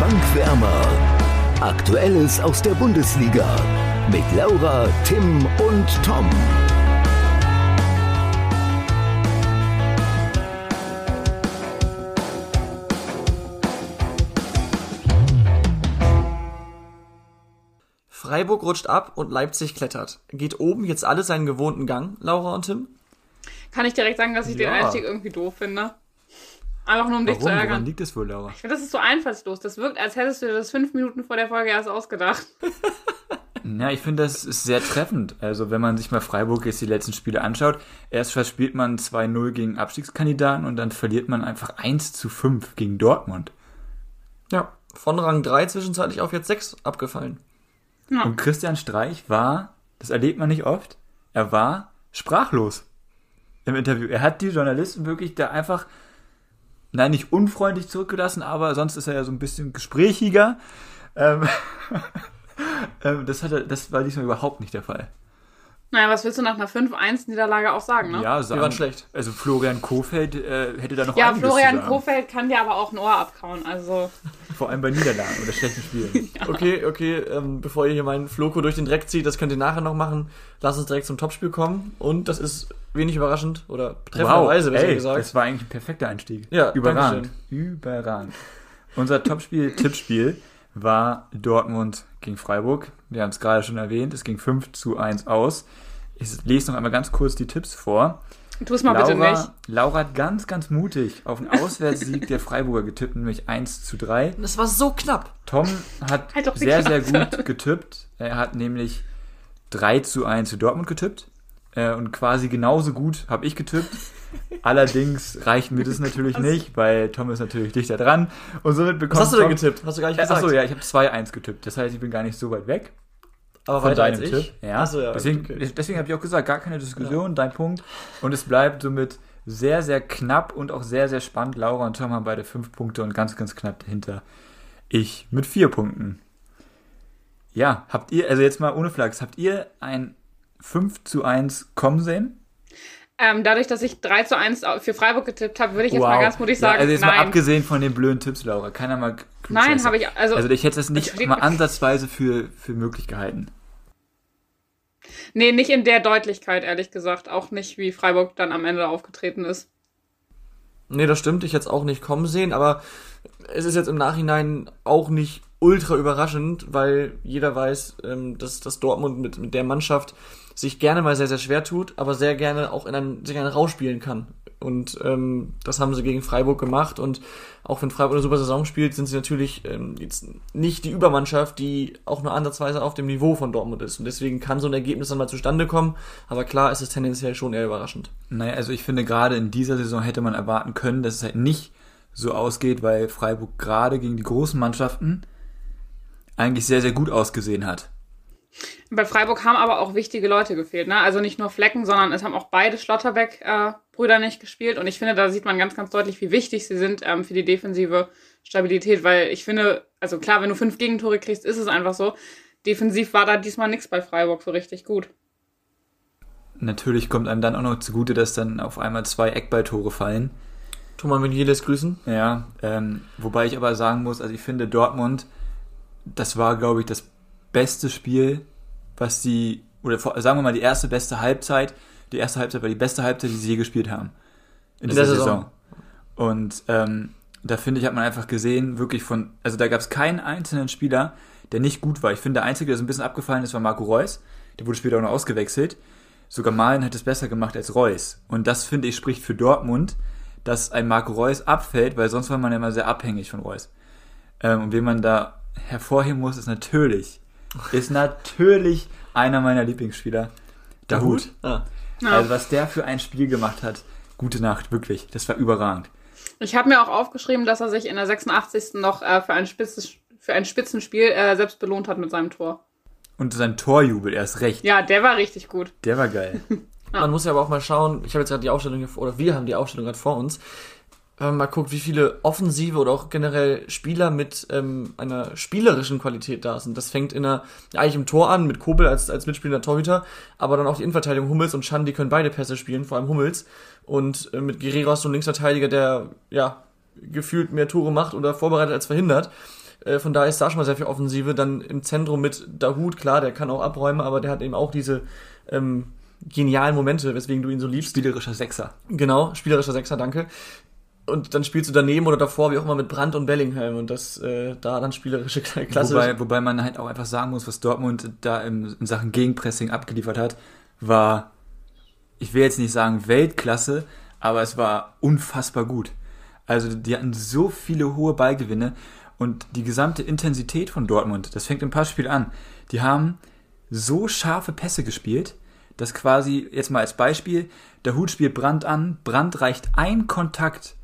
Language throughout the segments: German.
Bankwärmer. Aktuelles aus der Bundesliga mit Laura, Tim und Tom. Freiburg rutscht ab und Leipzig klettert. Geht oben jetzt alles seinen gewohnten Gang, Laura und Tim? Kann ich direkt sagen, dass ich den Ja. Einstieg irgendwie doof finde. Einfach nur um dich Warum? zu Woran ärgern. liegt es wohl, Laura? Ich finde, das ist so einfallslos. Das wirkt, als hättest du dir das fünf Minuten vor der Folge erst ausgedacht. Ja, ich finde, das ist sehr treffend. Also, wenn man sich mal Freiburg jetzt die letzten Spiele anschaut, erst verspielt man 2-0 gegen Abstiegskandidaten und dann verliert man einfach 1 zu 5 gegen Dortmund. Ja. Von Rang 3 zwischenzeitlich auf jetzt 6 abgefallen. Und Christian Streich war, das erlebt man nicht oft, er war sprachlos im Interview. Er hat die Journalisten wirklich da einfach, nein, nicht unfreundlich zurückgelassen, aber sonst ist er ja so ein bisschen gesprächiger. Ähm, ähm, das, hat er, das war diesmal überhaupt nicht der Fall. Naja, was willst du nach einer 5-1-Niederlage auch sagen, ne? Ja, sagen, waren schlecht. Also Florian Kofeld äh, hätte da noch Ja, Florian. Kofeld kann dir aber auch ein Ohr abkauen. Also, Vor allem bei Niederlagen oder schlechten Spielen. Okay, okay, ähm, bevor ihr hier meinen Floko durch den Dreck zieht, das könnt ihr nachher noch machen. Lass uns direkt zum Topspiel kommen. Und das ist wenig überraschend oder treffenderweise, besser ey, gesagt. das war eigentlich ein perfekter Einstieg. Ja, überragend. Überragend. Unser Topspiel, Tippspiel war Dortmund gegen Freiburg. Wir haben es gerade schon erwähnt. Es ging 5 zu 1 aus. Ich lese noch einmal ganz kurz die Tipps vor. tu es mal bitte nicht. Laura, Laura hat ganz, ganz mutig auf den Auswärtssieg der Freiburger getippt, nämlich 1 zu 3. Das war so knapp. Tom hat Halt sehr, sehr gut getippt. Er hat nämlich 3 zu 1 für Dortmund getippt. Äh, Und quasi genauso gut habe ich getippt. Allerdings reicht mir das natürlich nicht, weil Tom ist natürlich dichter dran. Und somit bekommt Was hast du denn Tom- getippt? Hast du gar nicht Äh, gesagt. Achso, ja, ich habe 2-1 getippt. Das heißt, ich bin gar nicht so weit weg Aber von deinem. Tipp. Ja. Achso, ja. deswegen okay. deswegen habe ich auch gesagt, gar keine Diskussion, dein Punkt. Und es bleibt somit sehr, sehr knapp und auch sehr, sehr spannend. Laura und Tom haben beide fünf Punkte und ganz, ganz knapp dahinter. Ich mit vier Punkten. Ja, habt ihr, also jetzt mal ohne Flachs, habt ihr ein 5 zu 1 kommen sehen? Ähm, dadurch, dass ich 3 zu 1 für Freiburg getippt habe, würde ich jetzt mal ganz mutig Ja, sagen, also jetzt mal nein. abgesehen von den blöden Tipps, Laura. Keiner mal Nein, habe ich, also, Also ich hätte das nicht mal ansatzweise für, für möglich gehalten. nee, nicht in der Deutlichkeit, ehrlich gesagt. Auch nicht, wie Freiburg dann am Ende aufgetreten ist. Nee, das stimmt. Ich hätte es auch nicht kommen sehen, aber es ist jetzt im Nachhinein auch nicht ultra überraschend, weil jeder weiß, ähm, dass, dass Dortmund mit, mit der Mannschaft sich gerne mal sehr, sehr schwer tut, aber sehr gerne auch in einen, sich einen Rausch spielen kann. Und ähm, das haben sie gegen Freiburg gemacht. Und auch wenn Freiburg eine super Saison spielt, sind sie natürlich ähm, jetzt nicht die Übermannschaft, die auch nur ansatzweise auf dem Niveau von Dortmund ist. Und deswegen kann so ein Ergebnis dann mal zustande kommen. Aber klar ist es tendenziell schon eher überraschend. Naja, also ich finde, gerade in dieser Saison hätte man erwarten können, dass es halt nicht so ausgeht, weil Freiburg gerade gegen die großen Mannschaften eigentlich sehr, sehr gut ausgesehen hat. Bei Freiburg haben aber auch wichtige Leute gefehlt, ne? Also nicht nur Flecken, sondern es haben auch beide Schlotterbeck-Brüder nicht gespielt. Und ich finde, da sieht man ganz, ganz deutlich, wie wichtig sie sind ähm, für die defensive Stabilität. Weil ich finde, also klar, wenn du fünf Gegentore kriegst, ist es einfach so. Defensiv war da diesmal nichts bei Freiburg so richtig gut. Natürlich kommt einem dann auch noch zugute, dass dann auf einmal zwei Eckballtore fallen. Thomas Menieles grüßen. Ja, ähm, wobei ich aber sagen muss, also ich finde Dortmund, das war, glaube ich, das beste Spiel, was die, oder sagen wir mal die erste beste Halbzeit, die erste Halbzeit war die beste Halbzeit, die sie je gespielt haben. In, In dieser Saison. Saison. Und ähm, da finde ich, hat man einfach gesehen, wirklich von, also da gab es keinen einzelnen Spieler, der nicht gut war. Ich finde, der Einzige, der so ein bisschen abgefallen ist, war Marco Reus. Der wurde später auch noch ausgewechselt. Sogar Malen hat es besser gemacht als Reus. Und das, finde ich, spricht für Dortmund, dass ein Marco Reus abfällt, weil sonst war man ja immer sehr abhängig von Reus. Ähm, und wen man da hervorheben muss, ist natürlich, ist natürlich einer meiner Lieblingsspieler, Dahut. Ah. Ja. Also was der für ein Spiel gemacht hat, gute Nacht, wirklich. Das war überragend. Ich habe mir auch aufgeschrieben, dass er sich in der 86. noch äh, für, ein spitzes, für ein Spitzenspiel äh, selbst belohnt hat mit seinem Tor. Und sein Torjubel, erst recht. Ja, der war richtig gut. Der war geil. Man muss ja aber auch mal schauen, ich habe jetzt gerade die Aufstellung hier, vor- oder wir haben die Aufstellung gerade vor uns. Wenn man mal guckt, wie viele Offensive oder auch generell Spieler mit ähm, einer spielerischen Qualität da sind. Das fängt in einer, eigentlich im Tor an, mit Kobel als, als mitspielender Torhüter, aber dann auch die Innenverteidigung Hummels und Schan, die können beide Pässe spielen, vor allem Hummels. Und äh, mit Guerrero hast du einen Linksverteidiger, der ja gefühlt mehr Tore macht oder vorbereitet als verhindert. Äh, von daher ist da schon mal sehr viel Offensive. Dann im Zentrum mit Dahut, klar, der kann auch abräumen, aber der hat eben auch diese ähm, genialen Momente, weswegen du ihn so liebst. Spielerischer Sechser. Genau, spielerischer Sechser, danke. Und dann spielst du daneben oder davor, wie auch immer, mit Brandt und Bellingham und das äh, da dann spielerische Klasse. Wobei, wobei man halt auch einfach sagen muss, was Dortmund da im, in Sachen Gegenpressing abgeliefert hat, war, ich will jetzt nicht sagen Weltklasse, aber es war unfassbar gut. Also die hatten so viele hohe Ballgewinne und die gesamte Intensität von Dortmund, das fängt im Passspiel an. Die haben so scharfe Pässe gespielt, dass quasi, jetzt mal als Beispiel, der Hut spielt Brand an, Brand reicht ein Kontakt,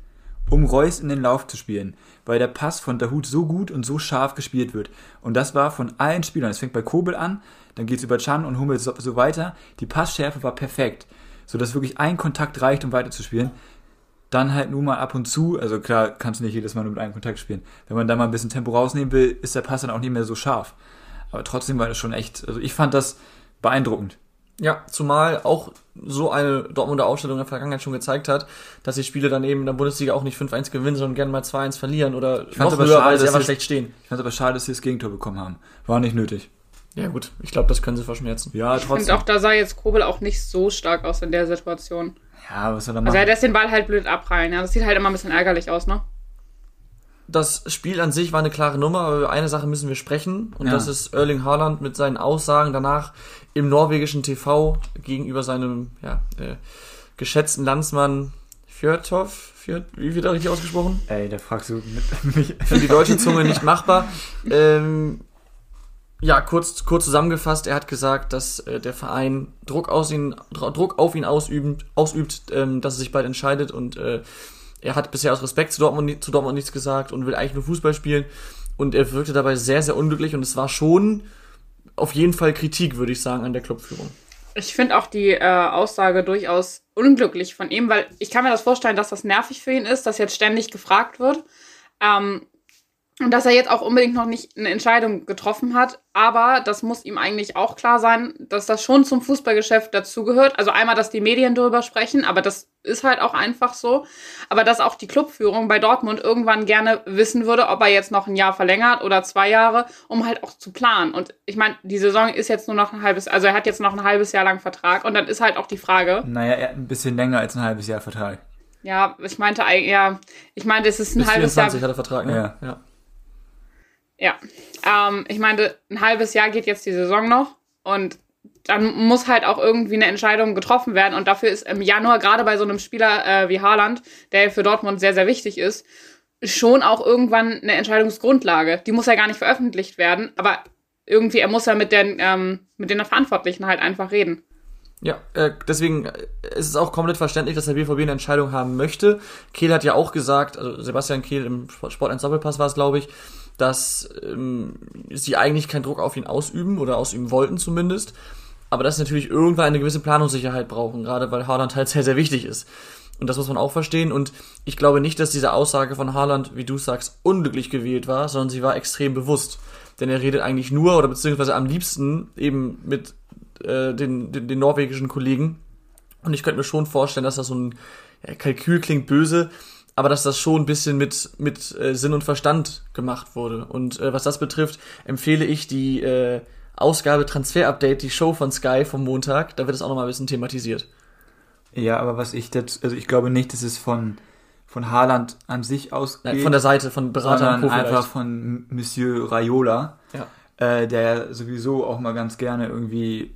um Reus in den Lauf zu spielen, weil der Pass von Dahut so gut und so scharf gespielt wird. Und das war von allen Spielern. Es fängt bei Kobel an, dann geht's über Chan und Hummels so, so weiter. Die Passschärfe war perfekt, sodass wirklich ein Kontakt reicht, um weiterzuspielen. Dann halt nur mal ab und zu, also klar, kannst du nicht jedes Mal nur mit einem Kontakt spielen. Wenn man da mal ein bisschen Tempo rausnehmen will, ist der Pass dann auch nicht mehr so scharf. Aber trotzdem war das schon echt, also ich fand das beeindruckend. Ja, zumal auch so eine Dortmunder Aufstellung in der Vergangenheit schon gezeigt hat, dass die Spiele dann eben in der Bundesliga auch nicht 5-1 gewinnen, sondern gerne mal 2-1 verlieren oder Ich noch aber höher, schade, weil sie dass einfach sie- schlecht stehen. Ich fand es aber schade, dass sie das Gegentor bekommen haben. War nicht nötig. Ja gut, ich glaube, das können sie verschmerzen. Ja, Und trotzdem. auch da sah jetzt Kobel auch nicht so stark aus in der Situation. Ja, was soll er Also machen? er lässt den Ball halt blöd abprallen. Ja, das sieht halt immer ein bisschen ärgerlich aus, ne? Das Spiel an sich war eine klare Nummer, aber über eine Sache müssen wir sprechen und Ja. das ist Erling Haaland mit seinen Aussagen danach im norwegischen TV gegenüber seinem ja, äh, geschätzten Landsmann Fjörthoff. Fjört, wie wird er richtig ausgesprochen? Ey, da fragst du mit, mich. für die deutsche Zunge nicht machbar. Ähm, ja, kurz, kurz zusammengefasst, er hat gesagt, dass äh, der Verein Druck, aus ihn, Dr- Druck auf ihn ausübt, ausübt ähm, dass er sich bald entscheidet und äh, er hat bisher aus Respekt zu Dortmund, zu Dortmund nichts gesagt und will eigentlich nur Fußball spielen und er wirkte dabei sehr, sehr unglücklich und es war schon auf jeden Fall Kritik, würde ich sagen, an der Clubführung. Ich finde auch die äh, Aussage durchaus unglücklich von ihm, weil ich kann mir das vorstellen, dass das nervig für ihn ist, dass jetzt ständig gefragt wird. Ähm, und dass er jetzt auch unbedingt noch nicht eine Entscheidung getroffen hat. Aber das muss ihm eigentlich auch klar sein, dass das schon zum Fußballgeschäft dazugehört. Also einmal, dass die Medien darüber sprechen, aber das ist halt auch einfach so. Aber dass auch die Clubführung bei Dortmund irgendwann gerne wissen würde, ob er jetzt noch ein Jahr verlängert oder zwei Jahre, um halt auch zu planen. Und ich meine, die Saison ist jetzt nur noch ein halbes, also er hat jetzt noch ein halbes Jahr lang Vertrag. Und dann ist halt auch die Frage, Naja, er hat ein bisschen länger als ein halbes Jahr Vertrag. ja, ich meinte, eig- ja, ich meinte, es ist ein Bis halbes 24 Jahr. hat er Vertrag, ne? Ja. ja. Ja, ähm, ich meinte, ein halbes Jahr geht jetzt die Saison noch und dann muss halt auch irgendwie eine Entscheidung getroffen werden und dafür ist im Januar gerade bei so einem Spieler äh, wie Haaland, der für Dortmund sehr, sehr wichtig ist, schon auch irgendwann eine Entscheidungsgrundlage. Die muss ja gar nicht veröffentlicht werden, aber irgendwie, er muss ja mit den, ähm, mit den Verantwortlichen halt einfach reden. Ja, äh, deswegen äh, ist es auch komplett verständlich, dass der BVB eine Entscheidung haben möchte. Kehl hat ja auch gesagt, also Sebastian Kehl im Sport 1 Doppelpass war es, glaube ich, dass ähm, sie eigentlich keinen Druck auf ihn ausüben oder ausüben wollten zumindest. Aber dass sie natürlich irgendwann eine gewisse Planungssicherheit brauchen, gerade weil Haaland halt sehr, sehr wichtig ist. Und das muss man auch verstehen. Und ich glaube nicht, dass diese Aussage von Haaland, wie du sagst, unglücklich gewählt war, sondern sie war extrem bewusst. Denn er redet eigentlich nur oder beziehungsweise am liebsten eben mit äh, den, den, den norwegischen Kollegen. Und ich könnte mir schon vorstellen, dass das so ein ja, Kalkül klingt böse, aber dass das schon ein bisschen mit, mit äh, Sinn und Verstand gemacht wurde. Und äh, was das betrifft, empfehle ich die äh, Ausgabe Transfer Update, die Show von Sky vom Montag. Da wird es auch nochmal ein bisschen thematisiert. Ja, aber was ich jetzt, also ich glaube nicht, dass es von, von Haaland an sich ausgeht. Nein, von der Seite, von Berater sondern vielleicht. einfach von Monsieur Raiola, Ja. äh, der sowieso auch mal ganz gerne irgendwie,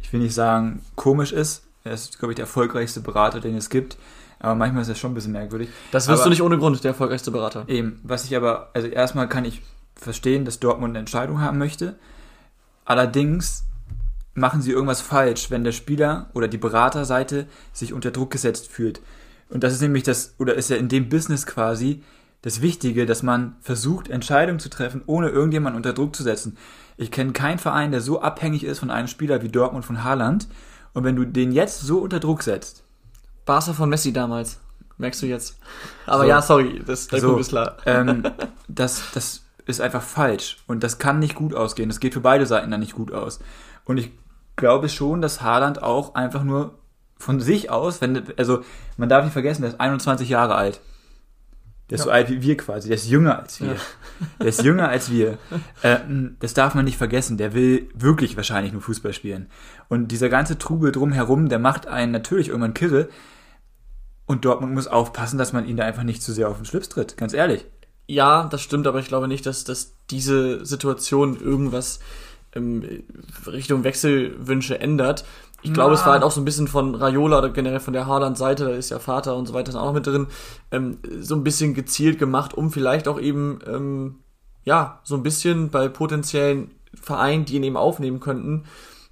ich will nicht sagen, komisch ist. Er ist, glaube ich, der erfolgreichste Berater, den es gibt. Aber manchmal ist das schon ein bisschen merkwürdig. Das wirst aber, du nicht ohne Grund, der erfolgreichste Berater. Eben, was ich aber, also erstmal kann ich verstehen, dass Dortmund eine Entscheidung haben möchte. Allerdings machen sie irgendwas falsch, wenn der Spieler oder die Beraterseite sich unter Druck gesetzt fühlt. Und das ist nämlich das, oder ist ja in dem Business quasi das Wichtige, dass man versucht, Entscheidungen zu treffen, ohne irgendjemanden unter Druck zu setzen. Ich kenne keinen Verein, der so abhängig ist von einem Spieler wie Dortmund von Haaland. Und wenn du den jetzt so unter Druck setzt, Barca von Messi damals. Merkst du jetzt. Aber So. ja, sorry, das, der So. Punkt ist klar. ähm, das, das ist einfach falsch. Und das kann nicht gut ausgehen. Das geht für beide Seiten dann nicht gut aus. Und ich glaube schon, dass Haaland auch einfach nur von sich aus, wenn, also man darf nicht vergessen, der ist 21 Jahre alt. Der ist so alt wie wir quasi. Der ist jünger als wir. Der ist jünger als wir. Äh, das darf man nicht vergessen. Der will wirklich wahrscheinlich nur Fußball spielen. Und dieser ganze Trubel drumherum, der macht einen natürlich irgendwann kirre. Und Dortmund muss aufpassen, dass man ihn da einfach nicht zu sehr auf den Schlips tritt. Ganz ehrlich. Ja, das stimmt, aber ich glaube nicht, dass, dass diese Situation irgendwas ähm, Richtung Wechselwünsche ändert. Ich glaube, es war halt auch so ein bisschen von Raiola oder generell von der Haaland-Seite, da ist ja Vater und so weiter auch noch mit drin, ähm, so ein bisschen gezielt gemacht, um vielleicht auch eben, ähm, ja, so ein bisschen bei potenziellen Vereinen, die ihn eben aufnehmen könnten,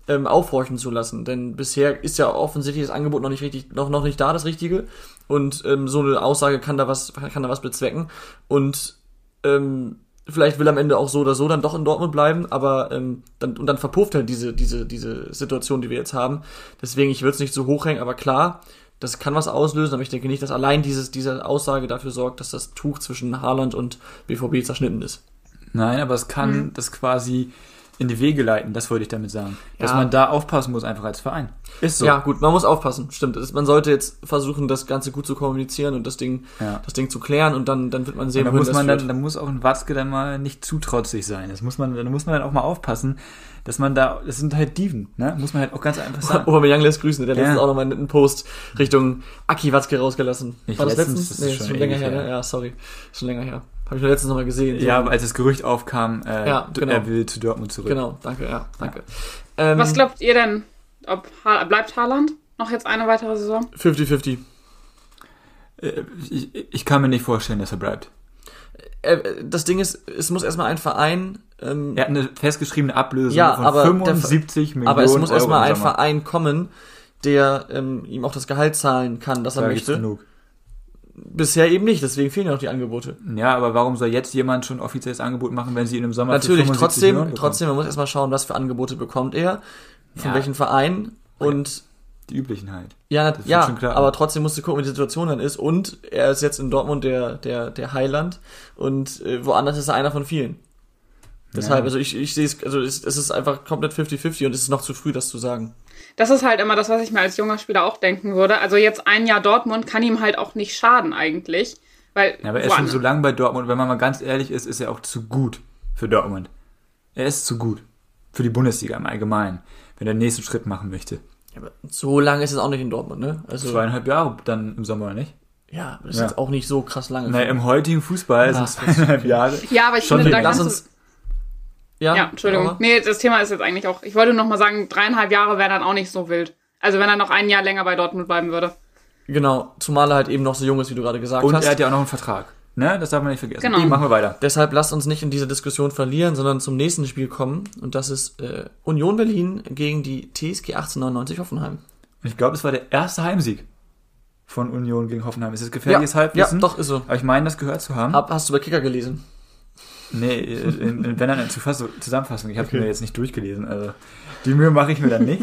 ähm, aufhorchen zu lassen. Denn bisher ist ja offensichtlich das Angebot noch nicht richtig, noch, noch nicht da, das Richtige. Und ähm, so eine Aussage kann da was, kann da was bezwecken. Und ähm, vielleicht will am Ende auch so oder so dann doch in Dortmund bleiben, aber ähm, dann, und dann verpufft halt diese, diese, diese Situation, die wir jetzt haben. Deswegen, ich würde es nicht so hochhängen, aber klar, das kann was auslösen, aber ich denke nicht, dass allein dieses, diese Aussage dafür sorgt, dass das Tuch zwischen Haaland und BVB zerschnitten ist. Nein, aber es kann mhm. das quasi in die Wege leiten, das wollte ich damit sagen. Dass Ja. man da aufpassen muss, einfach als Verein. Ist so. Ja, gut, man muss aufpassen, stimmt. Man sollte jetzt versuchen, das Ganze gut zu kommunizieren und das Ding, Ja. das Ding zu klären und dann, dann wird man sehen, Und muss man dann, da muss auch ein Watzke dann mal nicht zu trotzig sein. Das muss man, da muss man dann auch mal aufpassen, dass man da, das sind halt Dieven, ne? Muss man halt auch ganz einfach sagen. Aubameyang lässt grüßen, der Ja. letztens auch noch mal einen Post Richtung Aki Watzke rausgelassen. Nicht War das letztens, letztens? das ist nee, schon schon länger her, ne? Ja, sorry. Schon länger her. Habe ich letztens noch mal gesehen. So. Ja, als das Gerücht aufkam, äh, Ja, genau. er will zu Dortmund zurück. Genau, danke, ja, danke. Ähm, Was glaubt ihr denn? Ob ha bleibt Haaland noch jetzt eine weitere Saison? 50-50. Äh, Ich, ich kann mir nicht vorstellen, dass er bleibt. Äh, das Ding ist, es muss erstmal ein Verein, ähm, Er hat eine festgeschriebene Ablösung Ja, von aber der 75 Millionen aber es muss erstmal ein. Verein kommen, der ähm, ihm auch das Gehalt zahlen kann, das er Da gibt's möchte. genug. Bisher eben nicht, deswegen fehlen ja noch die Angebote. Ja, aber warum soll jetzt jemand schon offizielles Angebot machen, wenn sie ihn im Sommer Natürlich, 75 trotzdem, trotzdem, man muss erstmal schauen, was für Angebote bekommt er, von Ja. welchen Verein und Die üblichen halt. ja, wird ja, schon klar. aber trotzdem musst du gucken, wie die Situation dann ist und er ist jetzt in Dortmund der, der, der Heiland und äh, woanders ist er einer von vielen. Deshalb, Ja. also ich, ich sehe es, also es, es ist einfach komplett 50-50 und es ist noch zu früh, das zu sagen. Das ist halt immer das, was ich mir als junger Spieler auch denken würde. Also jetzt ein Jahr Dortmund kann ihm halt auch nicht schaden eigentlich. Weil Ja, aber er ist schon so lange bei Dortmund, wenn man mal ganz ehrlich ist, ist er auch zu gut für Dortmund. Er ist zu gut. Für die Bundesliga im Allgemeinen, wenn er den nächsten Schritt machen möchte. Ja, aber so lange ist es auch nicht in Dortmund, ne? Also, Zweieinhalb Jahre dann im Sommer, nicht? ja, aber das ist Ja. jetzt auch nicht so krass lange. Naja, im heutigen Fußball Ja, sind zweieinhalb Jahre. ja, aber ich Schon finde, da lass uns- du, ja, Ja, Entschuldigung. aber- Nee, das Thema ist jetzt eigentlich auch. Ich wollte noch mal sagen, dreieinhalb Jahre wäre dann auch nicht so wild. Also wenn er noch ein Jahr länger bei Dortmund bleiben würde. Genau, zumal er halt eben noch so jung ist, wie du gerade gesagt Und hast. er hat ja auch noch einen Vertrag. Ne? Das darf man nicht vergessen. Genau. Machen wir weiter. Deshalb lasst uns nicht in diese Diskussion verlieren, sondern zum nächsten Spiel kommen. Und das ist äh, Union Berlin gegen die TSG 1899 Hoffenheim. Und ich glaube, das war der erste Heimsieg von Union gegen Hoffenheim. Ist das gefährliches ja, Halbwissen? doch, ist so. Aber ich meine, das gehört zu haben. Hab, hast du bei Kicker gelesen? Nee, in, in, wenn dann eine Zufassung- Zusammenfassung. Ich habe mir jetzt nicht durchgelesen. Also die Mühe mache ich mir dann nicht.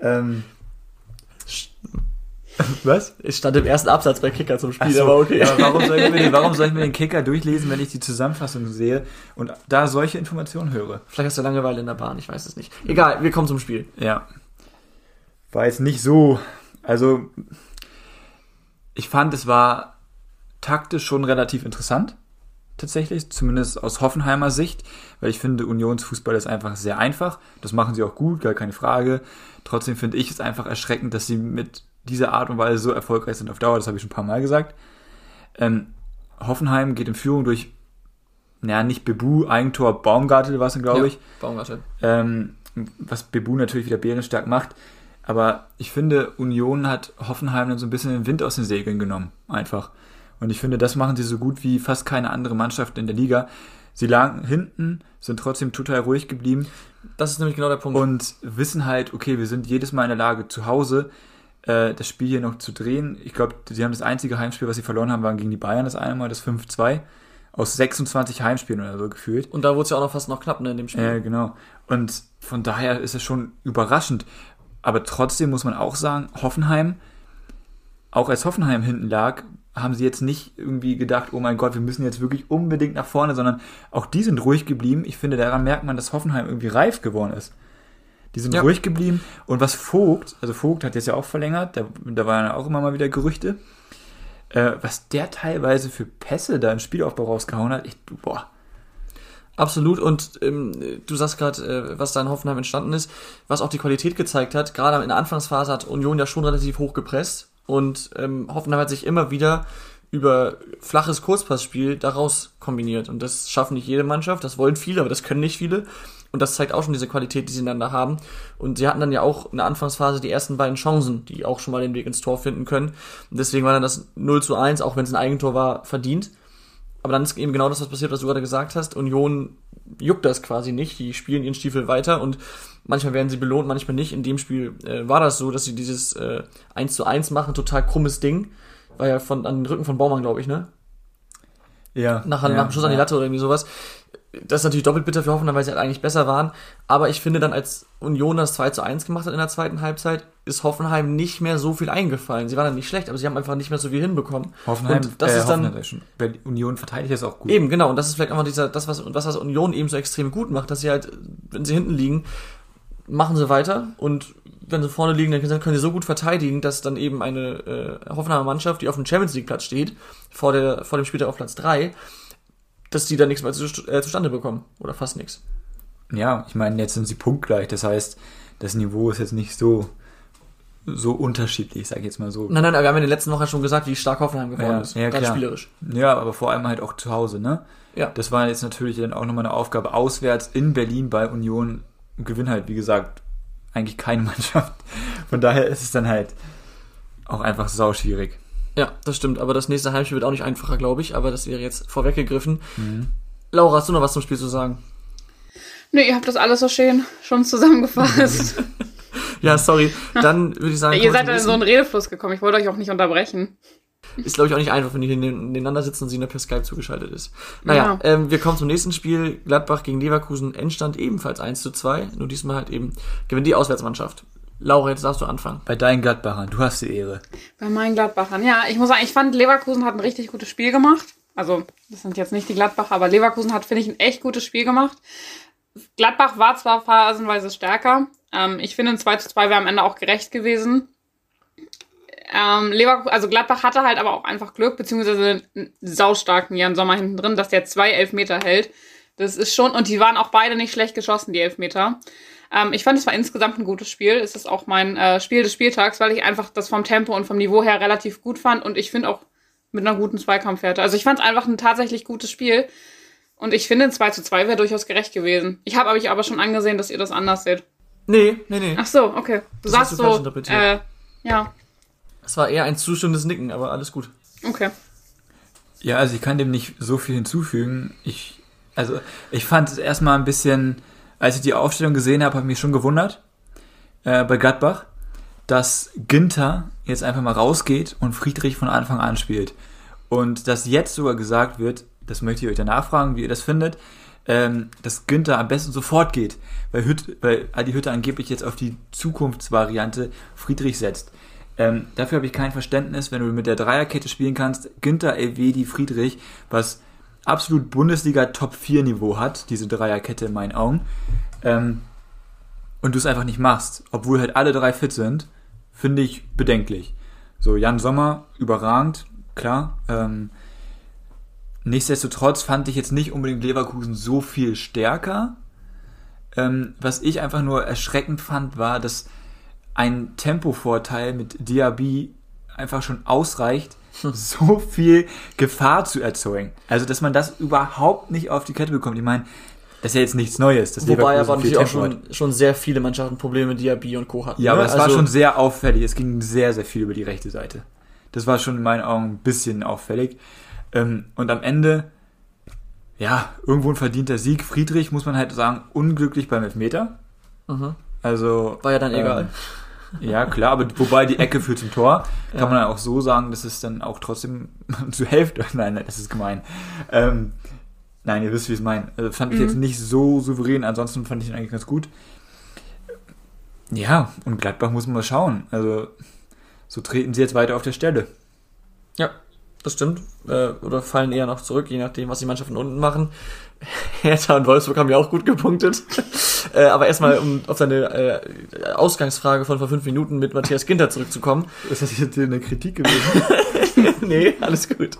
ähm, was? Es stand im ersten Absatz bei Kicker zum Spiel, so, aber okay. aber warum soll, ich mir den, warum soll ich mir den Kicker durchlesen, wenn ich die Zusammenfassung sehe und da solche Informationen höre? Vielleicht hast du Langeweile in der Bahn, ich weiß es nicht. Egal, wir kommen zum Spiel. Ja. War jetzt nicht so. Also, ich fand, es war taktisch schon relativ interessant. Tatsächlich, zumindest aus Hoffenheimer Sicht, weil ich finde, Unionsfußball ist einfach sehr einfach. Das machen sie auch gut, gar keine Frage. Trotzdem finde ich es einfach erschreckend, dass sie mit dieser Art und Weise so erfolgreich sind auf Dauer. Das habe ich schon ein paar Mal gesagt. Ähm, Hoffenheim geht in Führung durch, naja, nicht Bebu, Eigentor, Baumgartel war es, glaube ich Baumgartel. ähm, was Bebu natürlich wieder bärenstark macht. Aber ich finde, Union hat Hoffenheim dann so ein bisschen den Wind aus den Segeln genommen, einfach. Und ich finde, das machen sie so gut wie fast keine andere Mannschaft in der Liga. Sie lagen hinten, sind trotzdem total ruhig geblieben Das ist nämlich genau der Punkt. und wissen halt, okay, wir sind jedes Mal in der Lage, zu Hause äh, das Spiel hier noch zu drehen. Ich glaube, sie haben das einzige Heimspiel, was sie verloren haben, war gegen die Bayern, das eine Mal, das 5-2. Aus 26 Heimspielen oder so gefühlt. Und da wurde es ja auch noch fast noch knapp ne, in dem Spiel. Ja, genau. Und von daher ist es schon überraschend. Aber trotzdem muss man auch sagen, Hoffenheim, auch als Hoffenheim hinten lag, haben sie jetzt nicht irgendwie gedacht, oh mein Gott, wir müssen jetzt wirklich unbedingt nach vorne, sondern auch die sind ruhig geblieben. Ich finde, daran merkt man, dass Hoffenheim irgendwie reif geworden ist. Die sind Ja. ruhig geblieben. Und was Vogt, also Vogt hat jetzt ja auch verlängert, da, da waren ja auch immer mal wieder Gerüchte. Äh, was der teilweise für Pässe da im Spielaufbau rausgehauen hat, ich, boah. Absolut. Und ähm, du sagst gerade, äh, was da in Hoffenheim entstanden ist, was auch die Qualität gezeigt hat. Gerade in der Anfangsphase hat Union ja schon relativ hoch gepresst und ähm, Hoffenheim hat sich immer wieder über flaches Kurzpassspiel daraus kombiniert. Und das schaffen nicht jede Mannschaft, das wollen viele, aber das können nicht viele. Und das zeigt auch schon diese Qualität, die sie da haben. Und sie hatten dann ja auch in der Anfangsphase die ersten beiden Chancen, die auch schon mal den Weg ins Tor finden können. Und deswegen war dann das 0 zu 1, auch wenn es ein Eigentor war, verdient. Aber dann ist eben genau das, was passiert, was du gerade gesagt hast. Union juckt das quasi nicht. Die spielen ihren Stiefel weiter und manchmal werden sie belohnt, manchmal nicht. In dem Spiel äh, war das so, dass sie dieses äh, 1 zu 1 machen, total krummes Ding. War ja von, an den Rücken von Baumann, glaube ich, ne? Ja. Nach, ja, nach dem Schuss an die ja. Latte oder irgendwie sowas. Das ist natürlich doppelt bitter für Hoffenheim, weil sie halt eigentlich besser waren. Aber ich finde dann, als Union das 2 zu 1 gemacht hat in der zweiten Halbzeit, ist Hoffenheim nicht mehr so viel eingefallen. Sie waren dann nicht schlecht, aber sie haben einfach nicht mehr so viel hinbekommen. Hoffenheim, und das äh, ist dann Hoffenheim Union verteidigt das auch gut. Eben, genau. Und das ist vielleicht einfach dieser, das, was, was das Union eben so extrem gut macht, dass sie halt, wenn sie hinten liegen, machen sie weiter und wenn sie vorne liegen, dann können sie so gut verteidigen, dass dann eben eine äh, Hoffenheimer Mannschaft, die auf dem Champions League Platz steht, vor, der, vor dem Spieltag auf Platz 3, dass die da nichts mehr zu, äh, zustande bekommen. Oder fast nichts. Ja, ich meine, jetzt sind sie punktgleich. Das heißt, das Niveau ist jetzt nicht so, so unterschiedlich, sag ich jetzt mal so. Nein, nein, aber wir haben in den letzten Wochen schon gesagt, wie stark Hoffenheim geworden Ja, ist. ja, Gerade klar. spielerisch. Ja, aber vor allem halt auch zu Hause, ne? Ja. Das war jetzt natürlich dann auch nochmal eine Aufgabe. Auswärts in Berlin bei Union gewinnt halt, wie gesagt, eigentlich keine Mannschaft. Von daher ist es dann halt auch einfach sau schwierig. Ja, das stimmt. Aber das nächste Heimspiel wird auch nicht einfacher, glaube ich. Aber das wäre jetzt vorweggegriffen. Laura, hast du noch was zum Spiel zu sagen? Nee, ihr habt das alles so schön schon zusammengefasst. Ja, sorry. Dann würde ich sagen, ihr seid zum in so einen. Redefluss gekommen. Ich wollte euch auch nicht unterbrechen. Ist, glaube ich, auch nicht einfach, wenn die hier neben- nebeneinander sitzen und sie nur per Skype zugeschaltet ist. Naja, Ja. ähm, wir kommen zum nächsten Spiel. Gladbach gegen Leverkusen. Endstand ebenfalls 1 zu 2. Nur diesmal halt eben gewinnt die Auswärtsmannschaft. Laura, jetzt darfst du anfangen. Bei deinen Gladbachern, du hast die Ehre. Bei meinen Gladbachern. Ja, ich muss sagen, ich fand Leverkusen hat ein richtig gutes Spiel gemacht. Also, das sind jetzt nicht die Gladbacher, aber Leverkusen hat, finde ich, ein echt gutes Spiel gemacht. Gladbach war zwar phasenweise stärker. Ähm, ich finde, ein 2 zu 2 wäre am Ende auch gerecht gewesen. Ähm, Leverkusen, also Gladbach hatte halt aber auch einfach Glück, beziehungsweise einen saustarken Jan Sommer hinten drin, dass der zwei Elfmeter hält. Das ist schon, und die waren auch beide nicht schlecht geschossen, die Elfmeter. Ähm, ich fand, es war insgesamt ein gutes Spiel. Es ist auch mein äh, Spiel des Spieltags, weil ich einfach das vom Tempo und vom Niveau her relativ gut fand und ich finde auch mit einer guten Zweikampfwerte. Also ich fand es einfach ein tatsächlich gutes Spiel und ich finde, ein 2 zu 2 wäre durchaus gerecht gewesen. Ich habe euch aber schon angesehen, dass ihr das anders seht. Nee, nee, nee. Ach so, okay. Du Das hast sagst so, interpretiert. äh, ja, Es war eher ein zustimmendes Nicken, aber alles gut. okay. Ja, also ich kann dem nicht so viel hinzufügen. Ich, also ich fand es erstmal ein bisschen, als ich die Aufstellung gesehen habe, habe ich mich schon gewundert äh, bei Gladbach, dass Ginter jetzt einfach mal rausgeht und Friedrich von Anfang an spielt. Und dass jetzt sogar gesagt wird, das möchte ich euch danach fragen, wie ihr das findet, ähm, dass Günther am besten sofort geht, weil, Hüt, weil Adi Hütte angeblich jetzt auf die Zukunftsvariante Friedrich setzt. Ähm, dafür habe ich kein Verständnis, wenn du mit der Dreierkette spielen kannst. Günther, Elvedi, Friedrich, was absolut Bundesliga Top 4 Niveau hat, diese Dreierkette in meinen Augen. Ähm, und du es einfach nicht machst, obwohl halt alle drei fit sind, finde ich bedenklich. So, Jan Sommer, überragend, klar. Ähm, nichtsdestotrotz fand ich jetzt nicht unbedingt Leverkusen so viel stärker. Ähm, was ich einfach nur erschreckend fand, war, dass ein Tempovorteil mit Diaby einfach schon ausreicht, so viel Gefahr zu erzeugen. Also, dass man das überhaupt nicht auf die Kette bekommt. Ich meine, das ist ja jetzt nichts Neues. Dass Wobei aber natürlich auch schon, schon sehr viele Mannschaften Probleme mit Diaby und Co. hatten. Ja, ne? aber es war Also- schon sehr auffällig. Es ging sehr, sehr viel über die rechte Seite. Das war schon in meinen Augen ein bisschen auffällig. Ähm, und am Ende, ja, irgendwo ein verdienter Sieg. Friedrich, muss man halt sagen, unglücklich beim Elfmeter. Mhm. Also. War ja dann ähm, egal. Ja, klar, aber wobei die Ecke führt zum Tor, kann Ja. man dann auch so sagen, dass es dann auch trotzdem zur Hälfte. Nein, nein, das ist gemein. Ähm, nein, ihr wisst, wie ich es meine. Also fand ich Mhm. jetzt nicht so souverän, ansonsten fand ich ihn eigentlich ganz gut. Ja, und Gladbach muss man mal schauen. Also, so treten sie jetzt weiter auf der Stelle. Ja. Das stimmt. Äh, oder fallen eher noch zurück, je nachdem, was die Mannschaften unten machen. Hertha und Wolfsburg haben ja auch gut gepunktet. äh, aber erstmal, um auf deine äh, Ausgangsfrage von vor fünf Minuten mit Matthias Ginter zurückzukommen. Ist das jetzt eine Kritik gewesen? nee, alles gut.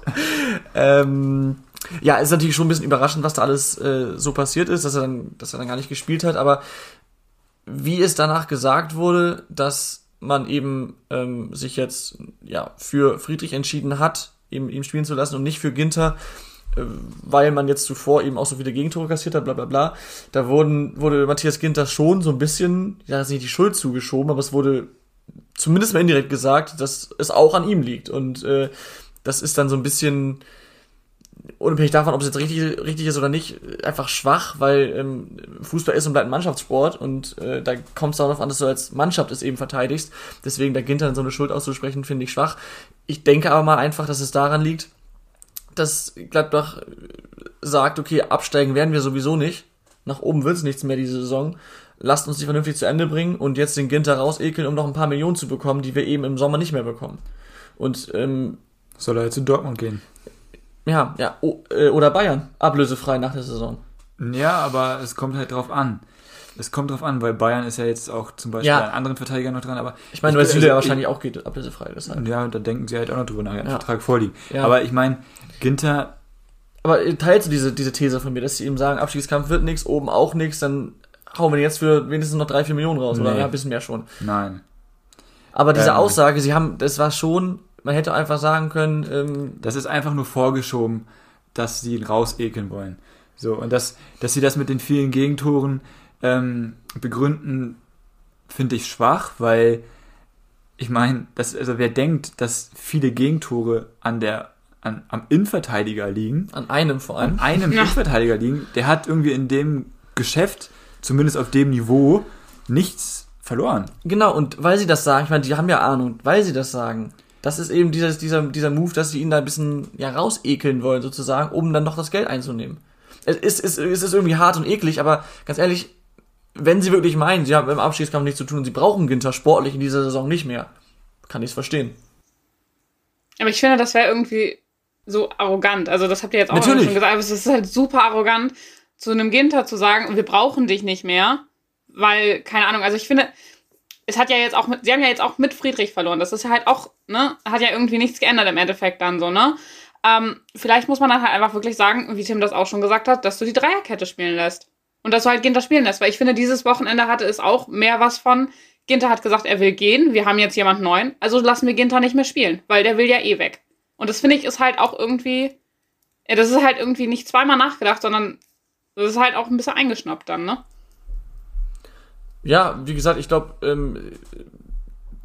Ähm, ja, ist natürlich schon ein bisschen überraschend, was da alles äh, so passiert ist, dass er dann, dass er dann gar nicht gespielt hat, aber wie es danach gesagt wurde, dass man eben ähm, sich jetzt ja für Friedrich entschieden hat, ihm, ihm spielen zu lassen und nicht für Ginter, äh, weil man jetzt zuvor eben auch so viele Gegentore kassiert hat, bla bla bla. Da wurden, wurde Matthias Ginter schon so ein bisschen, ja, nicht die Schuld zugeschoben, aber es wurde zumindest mal indirekt gesagt, dass es auch an ihm liegt. Und äh, das ist dann so ein bisschen, unabhängig davon, ob es jetzt richtig, richtig ist oder nicht, einfach schwach, weil ähm, Fußball ist und bleibt ein Mannschaftssport und äh, da kommt es darauf an, dass du als Mannschaft es eben verteidigst. Deswegen da Ginter so eine Schuld auszusprechen, finde ich schwach. Ich denke aber mal einfach, dass es daran liegt, dass Gladbach sagt, okay, absteigen werden wir sowieso nicht. Nach oben wird's nichts mehr diese Saison. Lasst uns die vernünftig zu Ende bringen und jetzt den Ginter rausekeln, um noch ein paar Millionen zu bekommen, die wir eben im Sommer nicht mehr bekommen. Und ähm, Soll er jetzt in Dortmund gehen? Ja, ja, äh, oder Bayern, ablösefrei nach der Saison. Ja, aber es kommt halt drauf an. Es kommt drauf an, weil Bayern ist ja jetzt auch zum Beispiel Ja. an anderen Verteidigern noch dran, aber Ich meine, weil Süle ja also wahrscheinlich auch geht, ablösefrei. Deshalb. Ja, da denken sie halt auch noch drüber nach, ja. Vertrag vorliegen. Ja. Aber ich meine, Ginter, Aber äh, teilst du diese, diese These von mir, dass sie eben sagen, Abstiegskampf wird nichts, oben auch nichts, dann hauen wir jetzt für wenigstens noch drei, vier Millionen raus, oder Nee. ja, ein bisschen mehr schon. nein. Aber diese Ähm. Aussage, sie haben, das war schon, man hätte einfach sagen können, ähm, Das ist einfach nur vorgeschoben, dass sie ihn rausekeln wollen. So, und dass, dass sie das mit den vielen Gegentoren ähm, begründen, finde ich schwach, weil ich meine, dass, also wer denkt, dass viele Gegentore an der, an, am Innenverteidiger liegen, an einem vor allem. an einem Ja. Innenverteidiger liegen, der hat irgendwie in dem Geschäft, zumindest auf dem Niveau, nichts verloren. Genau, und weil sie das sagen, ich meine, die haben ja Ahnung, weil sie das sagen, das ist eben dieses, dieser, dieser Move, dass sie ihn da ein bisschen ja, rausekeln wollen, sozusagen, um dann noch das Geld einzunehmen. Es ist, es, es ist irgendwie hart und eklig, aber ganz ehrlich, wenn sie wirklich meinen, sie haben im Abstiegskampf nichts zu tun und sie brauchen Ginter sportlich in dieser Saison nicht mehr, kann ich es verstehen. Aber ich finde, das wäre irgendwie so arrogant. Also das habt ihr jetzt auch schon gesagt. Aber es ist halt super arrogant, zu einem Ginter zu sagen, wir brauchen dich nicht mehr. Weil, keine Ahnung, also ich finde, es hat ja jetzt auch mit, sie haben ja jetzt auch mit Friedrich verloren. Das ist ja halt auch, ne, hat ja irgendwie nichts geändert im Endeffekt dann so, ne? Ähm, vielleicht muss man dann halt einfach wirklich sagen, wie Tim das auch schon gesagt hat, dass du die Dreierkette spielen lässt. Und dass du halt Ginter spielen lässt. Weil ich finde, dieses Wochenende hatte es auch mehr was von, Ginter hat gesagt, er will gehen, wir haben jetzt jemand neuen, also lassen wir Ginter nicht mehr spielen, weil der will ja eh weg. Und das finde ich ist halt auch irgendwie, das ist halt irgendwie nicht zweimal nachgedacht, sondern das ist halt auch ein bisschen eingeschnappt dann, ne? Ja, wie gesagt, ich glaube, ähm,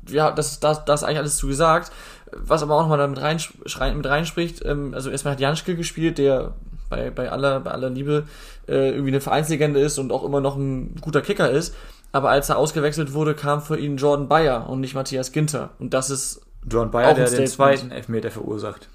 ja, das, das, das ist eigentlich alles zu gesagt. Was aber auch nochmal damit rein, schrein- mit reinspricht, ähm, also erstmal hat Janschke gespielt, der bei, bei, aller, bei aller Liebe äh, irgendwie eine Vereinslegende ist und auch immer noch ein guter Kicker ist. Aber als er ausgewechselt wurde, kam für ihn Jordan Bayer und nicht Matthias Ginter. Und das ist Auch Bayer, ein der den Statement. zweiten Elfmeter verursacht.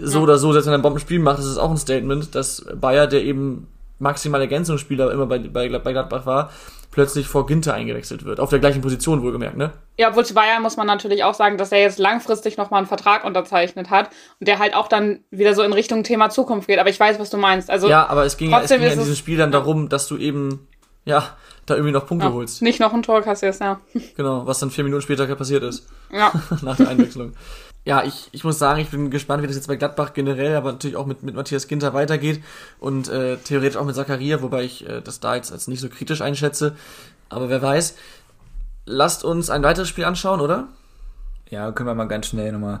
so oder so, selbst wenn er ein Bombenspiel macht, ist es auch ein Statement, dass Bayer, der eben maximal Ergänzungsspieler immer bei, bei, bei Gladbach war, plötzlich vor Ginter eingewechselt wird. Auf der gleichen Position wohlgemerkt, ne? Ja, obwohl zu Bayern muss man natürlich auch sagen, dass er jetzt langfristig nochmal einen Vertrag unterzeichnet hat und der halt auch dann wieder so in Richtung Thema Zukunft geht. Aber ich weiß, was du meinst. Also Ja, aber es ging, ja, es ging ja in es- diesem Spiel dann darum, dass du eben, ja, da irgendwie noch Punkte ja, holst. nicht noch ein Tor kassierst, ja. Genau, was dann vier Minuten später passiert ist, Ja. nach der Einwechslung. Ja, ich, ich muss sagen, ich bin gespannt, wie das jetzt bei Gladbach generell, aber natürlich auch mit, mit Matthias Ginter weitergeht und äh, theoretisch auch mit Zakaria, wobei ich äh, das da jetzt als nicht so kritisch einschätze. Aber wer weiß. Lasst uns ein weiteres Spiel anschauen, oder? Ja, können wir mal ganz schnell nochmal.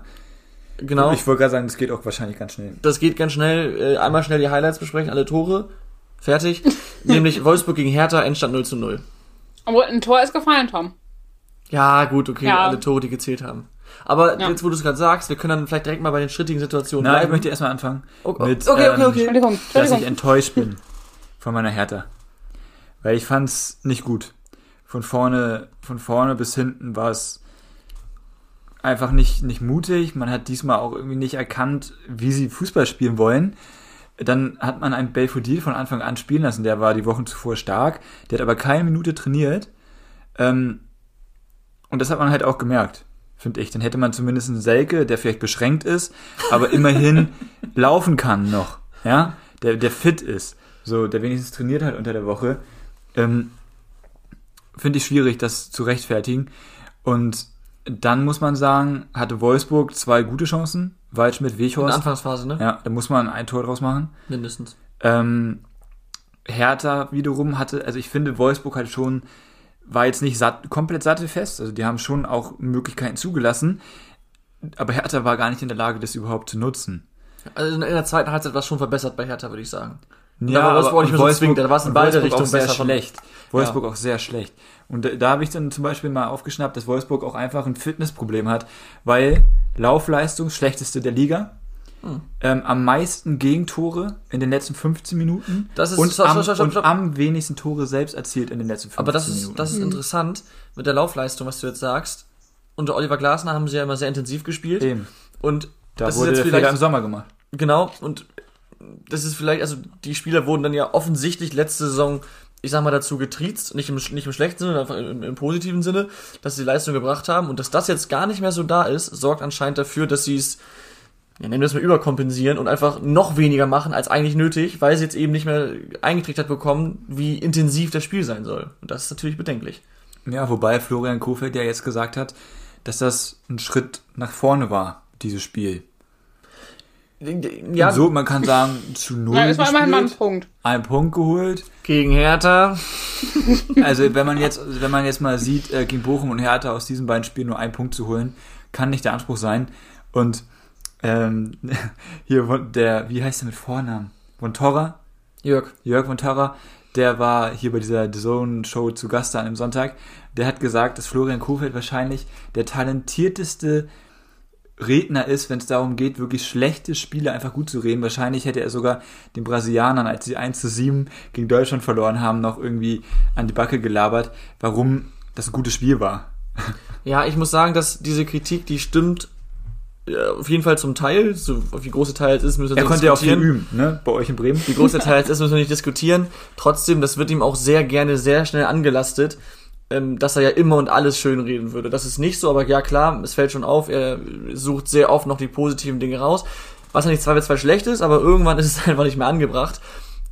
Genau. Ich wollte gerade sagen, das geht auch wahrscheinlich ganz schnell. das geht ganz schnell. Äh, einmal schnell die Highlights besprechen, alle Tore. Fertig. Nämlich Wolfsburg gegen Hertha, Endstand 0 zu 0. Obwohl, ein Tor ist gefallen, Tom. Ja, gut, okay, Ja. alle Tore, die gezählt haben. Aber Ja. jetzt, wo du es gerade sagst, wir können dann vielleicht direkt mal bei den strittigen Situationen Na, ich möchte erstmal anfangen. Okay, mit, okay, okay, ähm, okay. Entschuldigung, dass ich Entschuldigung. enttäuscht bin von meiner Hertha. Weil ich fand's nicht gut. Von vorne, von vorne bis hinten war es einfach nicht, nicht mutig. Man hat diesmal auch irgendwie nicht erkannt, wie sie Fußball spielen wollen. Dann hat man einen Belfodil von Anfang an spielen lassen. Der war die Wochen zuvor stark. Der hat aber keine Minute trainiert. Ähm, und das hat man halt auch gemerkt, finde ich. Dann hätte man zumindest einen Selke, der vielleicht beschränkt ist, aber immerhin laufen kann noch. Ja, der, der fit ist. So, der wenigstens trainiert hat unter der Woche. Ähm, finde ich schwierig, das zu rechtfertigen. Und dann muss man sagen, hatte Wolfsburg zwei gute Chancen. Waldschmidt, In der. Anfangsphase, ne? Ja, da muss man ein Tor draus machen. Mindestens. Ähm, Hertha wiederum hatte, also ich finde, Wolfsburg halt schon, war jetzt nicht satt, komplett sattelfest, also die haben schon auch Möglichkeiten zugelassen, aber Hertha war gar nicht in der Lage, das überhaupt zu nutzen. Also in der zweiten Halbzeit war es schon verbessert bei Hertha, würde ich sagen. Ja, war Wolfsburg nicht mehr so zwingend, da war es in beide Wolfsburg Richtungen sehr schlecht. Wolfsburg auch sehr schlecht. Und da, da habe ich dann zum Beispiel mal aufgeschnappt, dass Wolfsburg auch einfach ein Fitnessproblem hat, weil Laufleistung schlechteste der Liga, Hm. ähm, am meisten Gegentore in den letzten 15 Minuten Das ist- und, stopp, am, stopp, stopp, stopp, und am wenigsten Tore selbst erzielt in den letzten 15 Aber das ist, Minuten. das ist interessant mit der Laufleistung, was du jetzt sagst. Unter Oliver Glasner haben sie ja immer sehr intensiv gespielt. Eben. Und Da das ist wurde jetzt der vielleicht Fehler im Sommer gemacht. Genau, und das ist vielleicht, also die Spieler wurden dann ja offensichtlich letzte Saison, ich sag mal, dazu getriezt, nicht im, nicht im schlechten Sinne, einfach im, im positiven Sinne, dass sie die Leistung gebracht haben und dass das jetzt gar nicht mehr so da ist, sorgt anscheinend dafür, dass sie es, ja, nennen wir es mal überkompensieren und einfach noch weniger machen als eigentlich nötig, weil sie jetzt eben nicht mehr eingetrichtert bekommen, wie intensiv das Spiel sein soll. Und das ist natürlich bedenklich. Ja, wobei Florian Kofeld ja jetzt gesagt hat, dass das ein Schritt nach vorne war, dieses Spiel. Ja, so, man kann sagen, zu null Ja, das war immerhin mal ein Punkt. einen Punkt geholt. gegen Hertha. Also wenn man jetzt, wenn man jetzt mal sieht, äh, gegen Bochum und Hertha aus diesen beiden Spielen nur einen Punkt zu holen, kann nicht der Anspruch sein. Und ähm, hier der, wie heißt der mit Vornamen? Von Torra, Jörg. Jörg von Torra, der war hier bei dieser The Zone Show zu Gast an einem Sonntag. Der hat gesagt, dass Florian Kofeld wahrscheinlich der talentierteste Redner ist, wenn es darum geht, wirklich schlechte Spiele einfach gut zu reden. Wahrscheinlich hätte er sogar den Brasilianern, als sie 1 zu 7 gegen Deutschland verloren haben, noch irgendwie an die Backe gelabert, warum das ein gutes Spiel war. Ja, ich muss sagen, dass diese Kritik, die stimmt ja, auf jeden Fall zum Teil. So, wie groß der Teil jetzt ist, müssen wir Er nicht konnte ja auch viel diskutieren. üben, ne? Bei euch in Bremen. Wie groß der Teil jetzt ist, müssen wir nicht diskutieren. Trotzdem, das wird ihm auch sehr gerne, sehr schnell angelastet, ähm, dass er ja immer und alles schön reden würde. Das ist nicht so, aber ja klar, es fällt schon auf, er sucht sehr oft noch die positiven Dinge raus. Was ja nicht zweifelsfrei schlecht ist, aber irgendwann ist es einfach nicht mehr angebracht.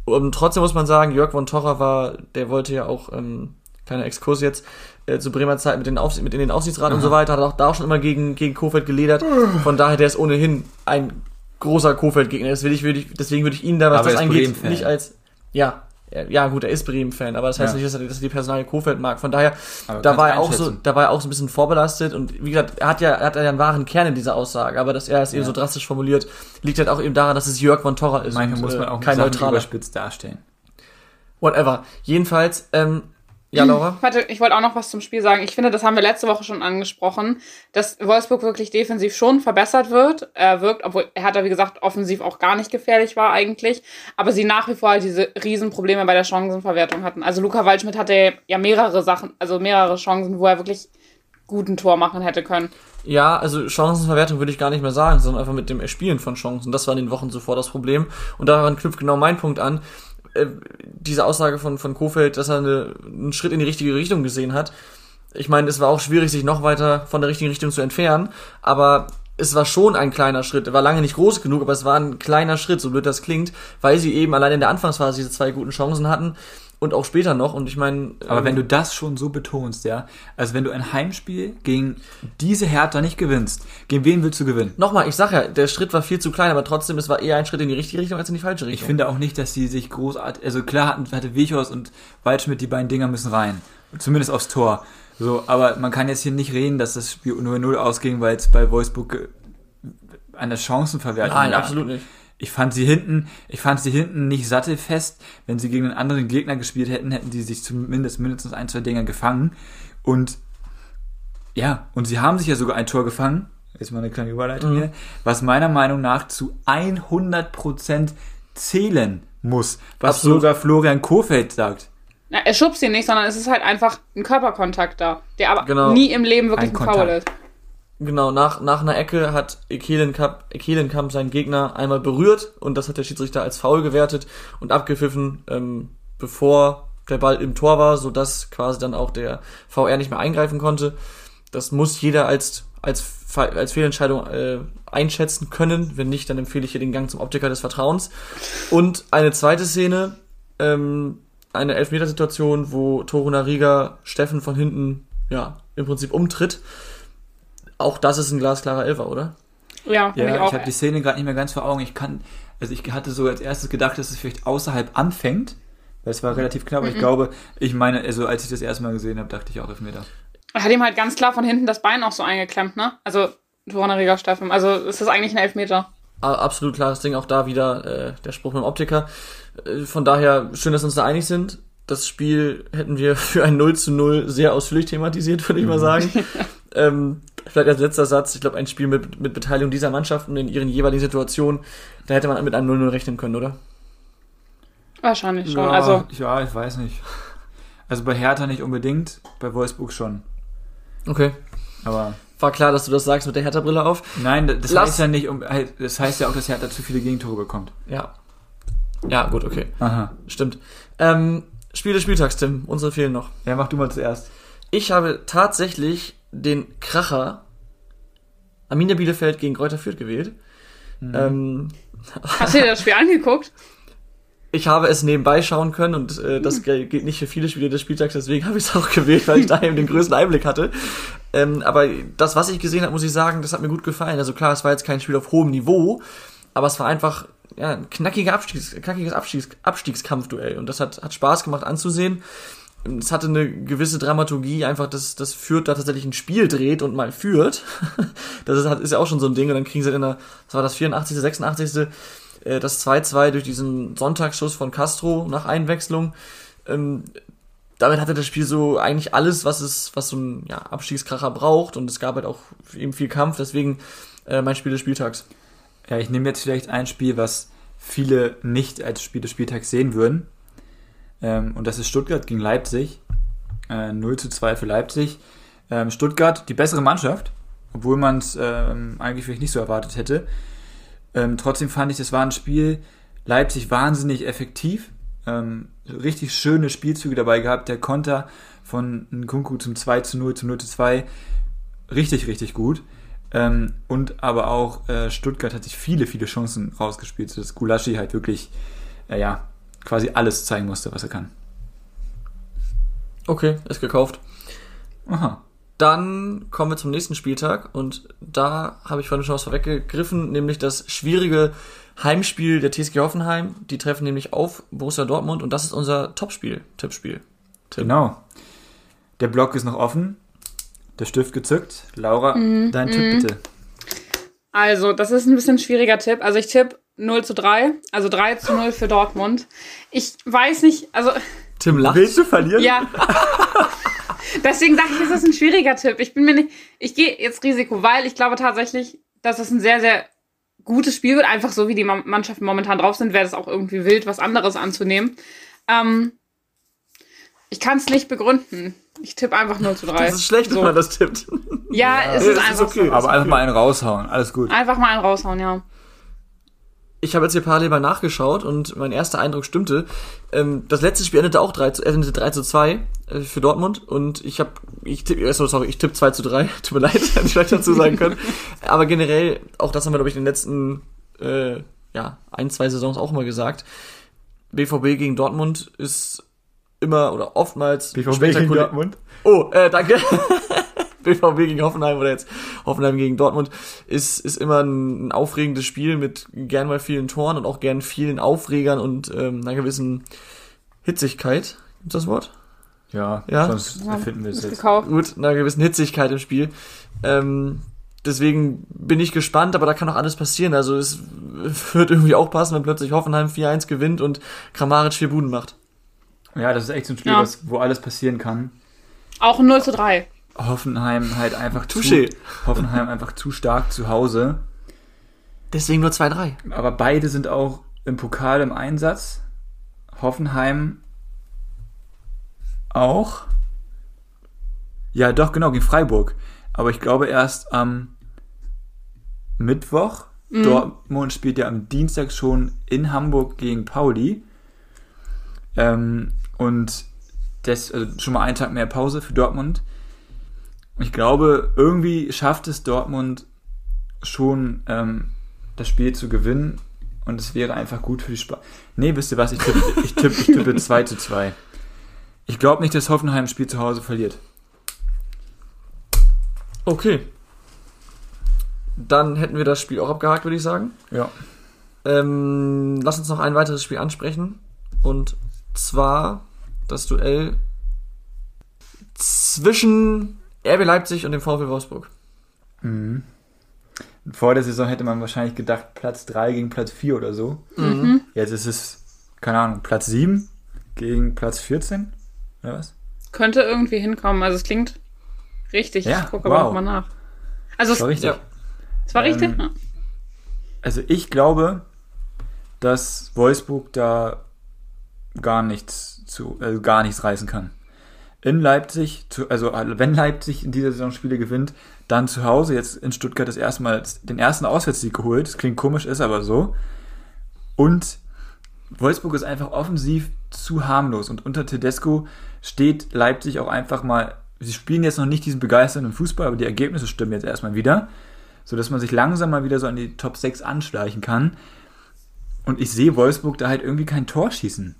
Und trotzdem muss man sagen, Jörg von Torra war, der wollte ja auch, ähm, kleiner Exkurs jetzt, äh, zu Bremer Zeit mit, den Aufs mit in den Aufsichtsrat und so weiter, hat auch da auch schon immer gegen, gegen Kofeld geledert. Von daher, der ist ohnehin ein großer Kofeld-Gegner. Ich, würde ich, deswegen würde ich ihn da, was Aber das angeht, nicht als, ja, ja gut, er ist Bremen-Fan, aber das heißt Ja. nicht, dass er, dass er die Personalie Kofeld mag. Von daher, Aber da war er auch so, da war er auch so ein bisschen vorbelastet und wie gesagt, er hat ja, er hat ja einen wahren Kern in dieser Aussage, aber dass er es eben so drastisch formuliert, liegt halt auch eben daran, dass es Jörg von Torra ist. Manchmal und, muss man äh, auch kein neutraler. überspitzt darstellen. Whatever. Jedenfalls, ähm, ja, Laura. Warte, ich wollte auch noch was zum Spiel sagen. Ich finde, das haben wir letzte Woche schon angesprochen, dass Wolfsburg wirklich defensiv schon verbessert wird, äh, wirkt, obwohl er hat da, wie gesagt, offensiv auch gar nicht gefährlich war eigentlich, aber sie nach wie vor halt diese Riesenprobleme bei der Chancenverwertung hatten. Also Luca Waldschmidt hatte ja mehrere Sachen, also mehrere Chancen, wo er wirklich guten Tor machen hätte können. Ja, also Chancenverwertung würde ich gar nicht mehr sagen, sondern einfach mit dem Erspielen von Chancen. Das war in den Wochen zuvor das Problem. Und daran knüpft genau mein Punkt an. Äh, diese Aussage von, von Kofeld, dass er eine, einen Schritt in die richtige Richtung gesehen hat. Ich meine, es war auch schwierig, sich noch weiter von der richtigen Richtung zu entfernen, aber es war schon ein kleiner Schritt. Er war lange nicht groß genug, aber es war ein kleiner Schritt, so blöd das klingt, weil sie eben allein in der Anfangsphase diese zwei guten Chancen hatten und auch später noch. Und ich meine, Aber ähm, wenn du das schon so betonst, ja, also wenn du ein Heimspiel gegen diese Hertha nicht gewinnst, gegen wen willst du gewinnen? Nochmal, ich sag ja, der Schritt war viel zu klein, aber trotzdem, es war eher ein Schritt in die richtige Richtung als in die falsche Richtung. Ich finde auch nicht, dass sie sich großartig, also klar hatten, hatte Wichos und Waldschmidt, die beiden Dinger müssen rein. Zumindest aufs Tor. So, aber man kann jetzt hier nicht reden, dass das Spiel 0-0 ausging, weil es bei Wolfsburg äh, an der Chancenverwertung Nein, absolut nicht. Ich fand sie hinten, ich fand sie hinten nicht sattelfest. Wenn sie gegen einen anderen Gegner gespielt hätten, hätten sie sich zumindest mindestens ein, zwei Dinger gefangen. Und ja, und sie haben sich ja sogar ein Tor gefangen. Jetzt mal eine kleine Überleitung Mhm. hier. Was meiner Meinung nach zu 100% zählen muss. Was Absolut. sogar Florian Kofeld sagt. Na, er schubst ihn nicht, sondern es ist halt einfach ein Körperkontakt da, der aber Genau. nie im Leben wirklich Ein ein, Foul ist. Genau, nach, nach einer Ecke hat Ekelenkamp, Ekelenkamp seinen Gegner einmal berührt und das hat der Schiedsrichter als Foul gewertet und abgepfiffen, ähm, bevor der Ball im Tor war, sodass quasi dann auch der VR nicht mehr eingreifen konnte. Das muss jeder als als, als Fehlentscheidung äh, einschätzen können. Wenn nicht, dann empfehle ich hier den Gang zum Optiker des Vertrauens. Und eine zweite Szene, ähm, eine Elfmetersituation, wo Toru Nariga Steffen von hinten, ja, im Prinzip umtritt. Auch das ist ein glasklarer Elfer, oder? Ja, Ja, ich ich, habe die Szene gerade nicht mehr ganz vor Augen. Ich kann, also ich hatte so als erstes gedacht, dass es vielleicht außerhalb anfängt. Weil es war relativ knapp, aber ich glaube, ich meine, also als ich das erste Mal gesehen habe, dachte ich auch Elfmeter. Er hat ihm halt ganz klar von hinten das Bein auch so eingeklemmt, ne? Also, Toranareger Steffen. Also, es ist eigentlich ein Elfmeter. Absolut klares Ding, auch da wieder äh, der Spruch mit dem Optiker. Äh, von daher, schön, dass wir uns da einig sind. Das Spiel hätten wir für ein 0 zu 0 sehr ausführlich thematisiert, würde ich mal sagen. ähm, vielleicht als letzter Satz, ich glaube, ein Spiel mit, mit Beteiligung dieser Mannschaften in ihren jeweiligen Situationen, da hätte man mit einem 0-0 rechnen können, oder? Wahrscheinlich schon. Ja, Also, ja, ich weiß nicht. Also bei Hertha nicht unbedingt, bei Wolfsburg schon. Okay. Aber War klar, dass du das sagst mit der Hertha-Brille auf. nein, das Lass- heißt ja nicht, um, das heißt ja auch, dass Hertha zu viele Gegentore bekommt. Ja. Ja, gut, okay. Aha. Stimmt. Ähm, Spiel des Spieltags, Tim. Unsere fehlen noch. Ja, mach du mal zuerst. Ich habe tatsächlich den Kracher Arminia Bielefeld gegen Kräuter Fürth gewählt. Ähm, hast du dir das Spiel angeguckt? ich habe es nebenbei schauen können und äh, das gel- gilt nicht für viele Spiele des Spieltags, deswegen habe ich es auch gewählt, weil ich da eben den größten Einblick hatte. Ähm, aber das, was ich gesehen habe, muss ich sagen, das hat mir gut gefallen. Also klar, es war jetzt kein Spiel auf hohem Niveau, aber es war einfach ja, ein knackiger Abstiegs, knackiges Abstiegs, Abstiegskampfduell und das hat, hat Spaß gemacht anzusehen. Es hatte eine gewisse Dramaturgie, einfach, dass das Fürth da tatsächlich ein Spiel dreht und mal führt. Das ist, ist ja auch schon so ein Ding und dann kriegen sie in der, was war das, 84., 86., äh, das 2-2 durch diesen Sonntagsschuss von Castro nach Einwechslung. Ähm, damit hatte das Spiel so eigentlich alles, was es, was so ein ja, Abstiegskracher braucht und es gab halt auch eben viel Kampf, deswegen äh, mein Spiel des Spieltags. Ja, ich nehme jetzt vielleicht ein Spiel, was viele nicht als Spiel des Spieltags sehen würden. Ähm, und das ist Stuttgart gegen Leipzig. Äh, 0 zu 2 für Leipzig. Ähm, Stuttgart, die bessere Mannschaft, obwohl man es ähm, eigentlich vielleicht nicht so erwartet hätte. Ähm, trotzdem fand ich, das war ein Spiel, Leipzig wahnsinnig effektiv. Ähm, richtig schöne Spielzüge dabei gehabt. Der Konter von Nkunku zum 2 zu 0 zum 0 zu 2. Richtig, richtig gut. Ähm, und aber auch äh, Stuttgart hat sich viele, viele Chancen rausgespielt, sodass Gulaschi halt wirklich, äh, ja, quasi alles zeigen musste, was er kann. Okay, ist gekauft. Aha. Dann kommen wir zum nächsten Spieltag und da habe ich vorhin schon was vorweggegriffen, nämlich das schwierige Heimspiel der TSG Hoffenheim. Die treffen nämlich auf Borussia Dortmund und das ist unser Topspiel, Tippspiel. Tipp. Genau. Der Block ist noch offen. Der Stift gezückt. Laura, dein Tipp bitte. Also, das ist ein bisschen ein schwieriger Tipp. Also, ich tippe 0 zu 3, also 3 zu 0 für Dortmund. Ich weiß nicht, also, Tim lacht. Willst du verlieren? ja. Deswegen dachte ich, es ist ein schwieriger Tipp. Ich bin mir nicht, ich gehe jetzt Risiko, weil ich glaube tatsächlich, dass es ein sehr, sehr gutes Spiel wird. Einfach so, wie die Ma- Mannschaften momentan drauf sind, wäre es auch irgendwie wild, was anderes anzunehmen. Ähm, ich kann es nicht begründen. Ich tippe einfach 0 zu 3. Das ist schlecht, wenn man das tippt. Ja, es Nee, ist ist einfach okay. so. Aber einfach mal einen raushauen. Alles gut. Einfach mal einen raushauen, ja. Ich habe jetzt hier parallel mal nachgeschaut und mein erster Eindruck stimmte. Ähm, das letzte Spiel endete auch 3 zu, endete 3 zu 2 äh, für Dortmund und ich habe, ich tippe, äh, sorry, ich tippe 2 zu 3. Tut mir leid, hätte ich vielleicht dazu sagen können. Aber generell, auch das haben wir, glaube ich, in den letzten äh, ja, ein, zwei Saisons auch immer gesagt. BVB gegen Dortmund ist immer oder oftmals spektakulär- Oh, äh, danke. BVB gegen Hoffenheim oder jetzt Hoffenheim gegen Dortmund ist, ist immer ein, aufregendes Spiel mit gern mal vielen Toren und auch gern vielen Aufregern und ähm, einer gewissen Hitzigkeit. Gibt's das Wort? Ja, Ja? sonst erfinden wir es jetzt. gekauft. Gut, einer gewissen Hitzigkeit im Spiel. Ähm, deswegen bin ich gespannt, aber da kann auch alles passieren. Also es wird irgendwie auch passen, wenn plötzlich Hoffenheim 4-1 gewinnt und Kramaric vier Buden macht. Ja, das ist echt so ein Spiel, Ja. was, wo alles passieren kann. Auch ein 0 zu 3. Hoffenheim halt einfach zu, Touché. Hoffenheim einfach zu stark zu Hause. Deswegen nur 2-3. Aber beide sind auch im Pokal im Einsatz. Hoffenheim auch. Ja, doch, genau, gegen Freiburg. Aber ich glaube erst am Mittwoch. Dortmund spielt ja am Dienstag schon in Hamburg gegen Pauli. Ähm, und das, also schon mal einen Tag mehr Pause für Dortmund. Ich glaube, irgendwie schafft es Dortmund schon, ähm, das Spiel zu gewinnen. Und es wäre einfach gut für die Spaß. Nee, wisst ihr was? Ich tippe, ich tippe, ich tippe 2 zu 2. Ich glaube nicht, dass Hoffenheim das Spiel zu Hause verliert. Okay. Dann hätten wir das Spiel auch abgehakt, würde ich sagen. Ja. Ähm, lass uns noch ein weiteres Spiel ansprechen. Und zwar das Duell zwischen RB Leipzig und dem VfL Wolfsburg. Vor der Saison hätte man wahrscheinlich gedacht, Platz 3 gegen Platz 4 oder so. Jetzt ist es, keine Ahnung, Platz 7 gegen Platz 14? Oder was? Könnte irgendwie hinkommen. Also es klingt richtig. Ja, ich gucke aber wow. nochmal nach. Also es, War richtig. Ja. es war richtig? Ähm, Ja. Also ich glaube, dass Wolfsburg da gar nichts zu, also gar nichts reißen kann. In Leipzig, zu, also wenn Leipzig in dieser Saison Spiele gewinnt, dann zu Hause jetzt in Stuttgart das erste Mal den ersten Auswärtssieg geholt. Das klingt komisch, ist aber so. Und Wolfsburg ist einfach offensiv zu harmlos und unter Tedesco steht Leipzig auch einfach mal, sie spielen jetzt noch nicht diesen begeisternden Fußball, aber die Ergebnisse stimmen jetzt erstmal wieder, so dass man sich langsam mal wieder so an die Top 6 anschleichen kann. Und ich sehe Wolfsburg da halt irgendwie kein Tor schießen,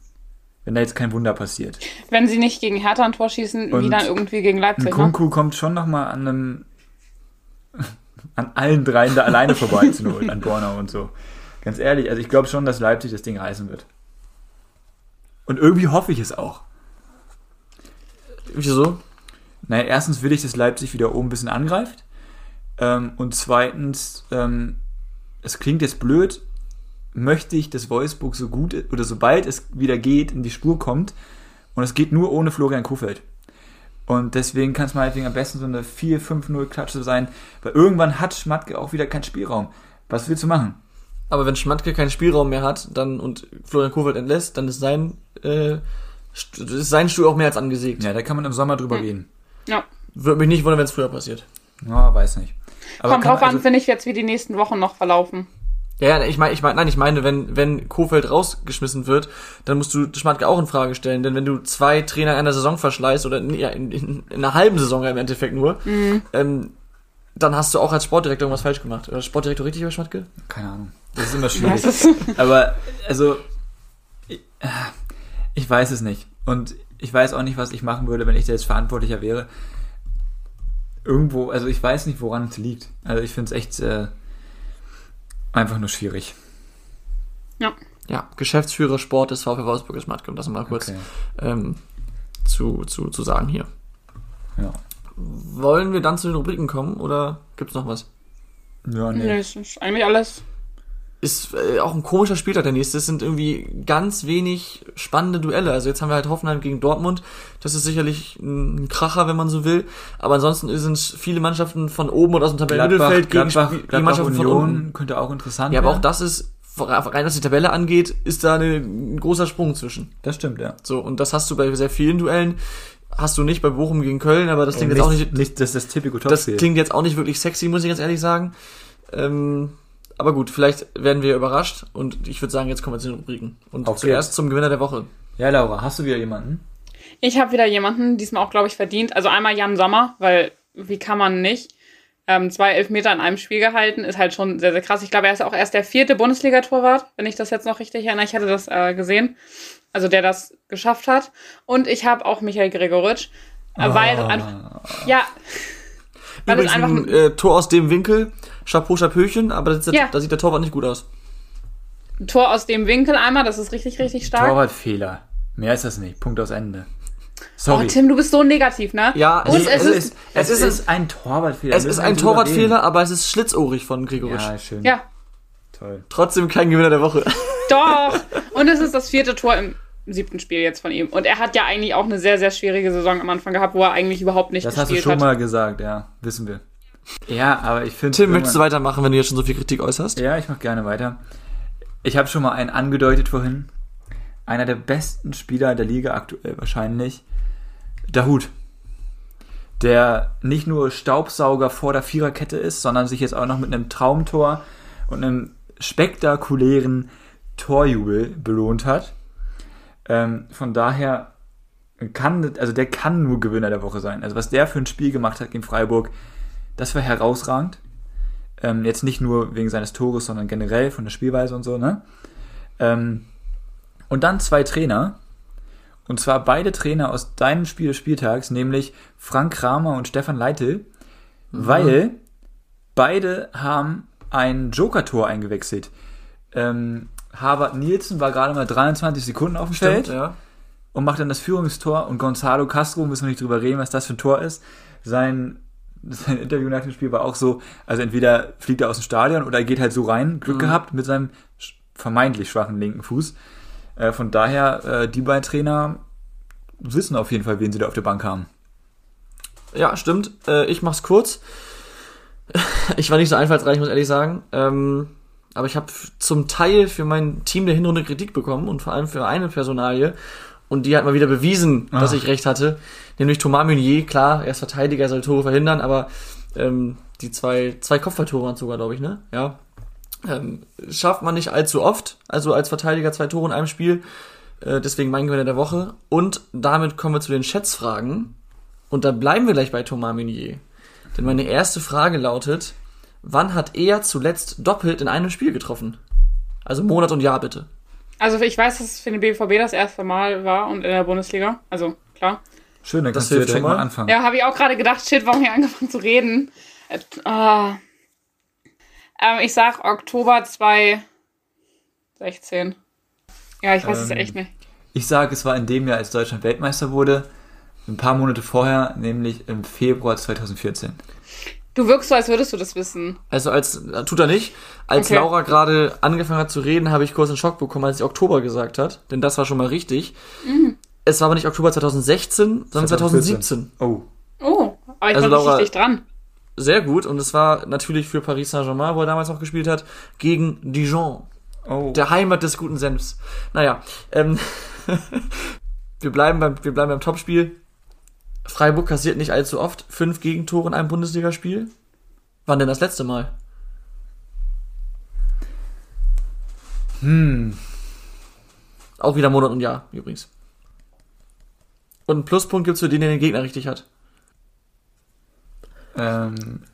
wenn da jetzt kein Wunder passiert. Wenn sie nicht gegen Hertha ein Tor schießen, wie Und dann irgendwie gegen Leipzig. Ne? Kunku kommt schon noch mal an einem an allen dreien da alleine vorbei zu Not, an Bornau und so. Ganz ehrlich, also ich glaube schon, dass Leipzig das Ding reißen wird. Und irgendwie hoffe ich es auch. Wieso? Naja, erstens will ich, dass Leipzig wieder oben ein bisschen angreift. Ähm, und zweitens, ähm, es klingt jetzt blöd, möchte ich, dass Wolfsburg so gut oder sobald es wieder geht, in die Spur kommt. Und es geht nur ohne Florian Kofeld. Und deswegen kann es meinetwegen am besten so eine 4-5-0-Klatsche sein, weil irgendwann hat Schmatke auch wieder keinen Spielraum. Was willst du machen? Aber wenn Schmatke keinen Spielraum mehr hat dann und Florian Kofeld entlässt, dann ist sein, äh, St- ist sein Stuhl auch mehr als angesägt. Ja, da kann man im Sommer drüber reden. Ja. Würde mich nicht wundern, wenn es früher passiert. Ja, weiß nicht. Aber Kommt drauf an, also- finde ich, jetzt, wie die nächsten Wochen noch verlaufen. Ja, ja, ich meine, ich meine, nein, ich meine, wenn, wenn Kofeld rausgeschmissen wird, dann musst du Schmatke auch in Frage stellen, denn wenn du zwei Trainer in einer Saison verschleißt oder in, ja, in, in, in einer halben Saison im Endeffekt nur, ähm, dann hast du auch als Sportdirektor irgendwas falsch gemacht. Oder Sportdirektor richtig bei Schmatke? Keine Ahnung. Das ist immer schwierig. Aber, also, ich, ich weiß es nicht. Und ich weiß auch nicht, was ich machen würde, wenn ich da jetzt Verantwortlicher wäre. Irgendwo, also ich weiß nicht, woran es liegt. Also ich finde es echt äh, einfach nur schwierig. ja. Ja, Geschäftsführer Sport des VfL Wolfsburg ist Schmatke, um das mal kurz Okay. ähm, zu, zu, zu sagen hier. Ja. Wollen wir dann zu den Rubriken kommen oder gibt's noch was? Ja, Nee, nee. ist eigentlich alles. Ist äh, auch ein komischer Spieltag der nächste. Es sind irgendwie ganz wenig spannende Duelle. Also jetzt haben wir halt Hoffenheim gegen Dortmund. Das ist sicherlich ein Kracher, wenn man so will. Aber ansonsten sind es viele Mannschaften von oben und aus dem Tabellenmittelfeld gegen, Gladbach, gegen Gladbach Mannschaften von unten. Union könnte auch interessant Ja, aber auch werden. das ist, rein was die Tabelle angeht, ist da eine, ein großer Sprung zwischen. Das stimmt, ja. So, und das hast du bei sehr vielen Duellen. Hast du nicht bei Bochum gegen Köln, aber das klingt jetzt auch nicht, nicht das, das typische das klingt jetzt auch nicht wirklich sexy, muss ich ganz ehrlich sagen. Ähm, aber gut, vielleicht werden wir überrascht und ich würde sagen, jetzt kommen wir zu den Rubriken. Und Auf zuerst geht's. zum Gewinner der Woche. Ja, Laura, hast du wieder jemanden? Ich habe wieder jemanden, diesmal auch, glaube ich, verdient. Also einmal Jan Sommer, weil wie kann man nicht? Ähm, zwei Elfmeter in einem Spiel gehalten, ist halt schon sehr, sehr krass. Ich glaube, er ist auch erst der vierte Bundesliga-Torwart, wenn ich das jetzt noch richtig erinnere. Ich hatte das äh, gesehen. Also der das geschafft hat. Und ich habe auch Michael Gregoritsch, äh, weil einfach, ja, weil es Übrigens einfach ein äh, Tor aus dem Winkel, Chapeau, Chapöchen, aber das, Ja. da sieht der Torwart nicht gut aus. ein Tor aus dem Winkel einmal, das ist richtig, richtig stark. Torwartfehler. Mehr ist das nicht. Punkt aus Ende. Oh, Sorry. Tim, du bist so negativ, ne? Ja, Und es es ist- ist, es, ist, ist- ein Torwartfehler. Es ist ein Torwartfehler, aber es ist schlitzohrig von reden. Gregoritsch. Ja, schön. ja, Toll. Trotzdem kein Gewinner der Woche. Doch. Und es ist das vierte Tor im siebten Spiel jetzt von ihm. Und er hat ja eigentlich auch eine sehr, sehr schwierige Saison am Anfang gehabt, wo er eigentlich überhaupt nicht Das hast du gespielt schon hat. mal gesagt, ja. Wissen wir. Ja, aber ich finde. Tim, möchtest du weitermachen, wenn du jetzt schon so viel Kritik äußerst? Ja, ich mach gerne weiter. Ich habe schon mal einen angedeutet vorhin. Einer der besten Spieler der Liga aktuell wahrscheinlich. Dahut. Der nicht nur Staubsauger vor der Viererkette ist, sondern sich jetzt auch noch mit einem Traumtor und einem spektakulären Torjubel belohnt hat. Ähm, von daher kann, also der kann nur Gewinner der Woche sein. Also was der für ein Spiel gemacht hat gegen Freiburg, das war herausragend. Ähm, jetzt nicht nur wegen seines Tores, sondern generell von der Spielweise und so, ne? Ähm, und dann zwei Trainer. Und zwar beide Trainer aus deinem Spiel des Spieltags, nämlich Frank Kramer und Stefan Leitl, weil beide haben ein Joker-Tor eingewechselt. Ähm, Harvard Nielsen war gerade mal 23 Sekunden auf dem Feld Stimmt, ja. und macht dann das Führungstor und Gonzalo Castro, müssen wir nicht drüber reden, was das für ein Tor ist. Sein, sein Interview nach dem Spiel war auch so, also entweder fliegt er aus dem Stadion oder er geht halt so rein, Glück gehabt mit seinem vermeintlich schwachen linken Fuß. Äh, von daher, äh, die beiden Trainer wissen auf jeden Fall, wen sie da auf der Bank haben. Ja, stimmt. Äh, ich mach's kurz. Ich war nicht so einfallsreich, muss ehrlich sagen. Ähm, aber ich habe zum Teil für mein Team der Hinrunde Kritik bekommen und vor allem für eine Personalie. Und die hat mal wieder bewiesen, dass Ah. ich recht hatte. Nämlich Thomas Meunier. Klar, er ist Verteidiger, er soll Tore verhindern, aber ähm, die zwei, zwei Kopfballtore waren sogar, glaube ich, ne? Ja. Ähm, schafft man nicht allzu oft. Also als Verteidiger zwei Tore in einem Spiel. Äh, deswegen mein Gewinner der Woche. Und damit kommen wir zu den Schätzfragen. Und da bleiben wir gleich bei Thomas Meunier. Denn meine erste Frage lautet, wann hat er zuletzt doppelt in einem Spiel getroffen? Also Monat und Jahr bitte. Also ich weiß, dass es für den BVB das erste Mal war und in der Bundesliga. Also klar. Schön, dann Das kannst du ja hilft direkt schon mal anfangen. Ja, habe ich auch gerade gedacht, shit, warum hier angefangen zu reden? Äh, ähm, ich sag Oktober 2016. Ja, ich weiß es Ähm, echt nicht. Ich sage, es war in dem Jahr, als Deutschland Weltmeister wurde, ein paar Monate vorher, nämlich im Februar 2014. Du wirkst so, als würdest du das wissen. Also als, äh, tut er nicht. Als Okay. Laura gerade angefangen hat zu reden, habe ich kurz einen Schock bekommen, als sie Oktober gesagt hat. Denn das war schon mal richtig. Es war aber nicht Oktober 2016, sondern 2017. Oh. Oh, aber ich Also, war richtig dran. Sehr gut. Und es war natürlich für Paris Saint-Germain, wo er damals noch gespielt hat, gegen Dijon. Oh. Der Heimat des guten Senfs. Naja, ähm, wir bleiben beim, wir bleiben beim Topspiel. Freiburg kassiert nicht allzu oft fünf Gegentore in einem Bundesligaspiel. Wann denn das letzte Mal? Hm. Auch wieder Monat und Jahr, übrigens. Und einen Pluspunkt gibt's für den, der den Gegner richtig hat. Ähm,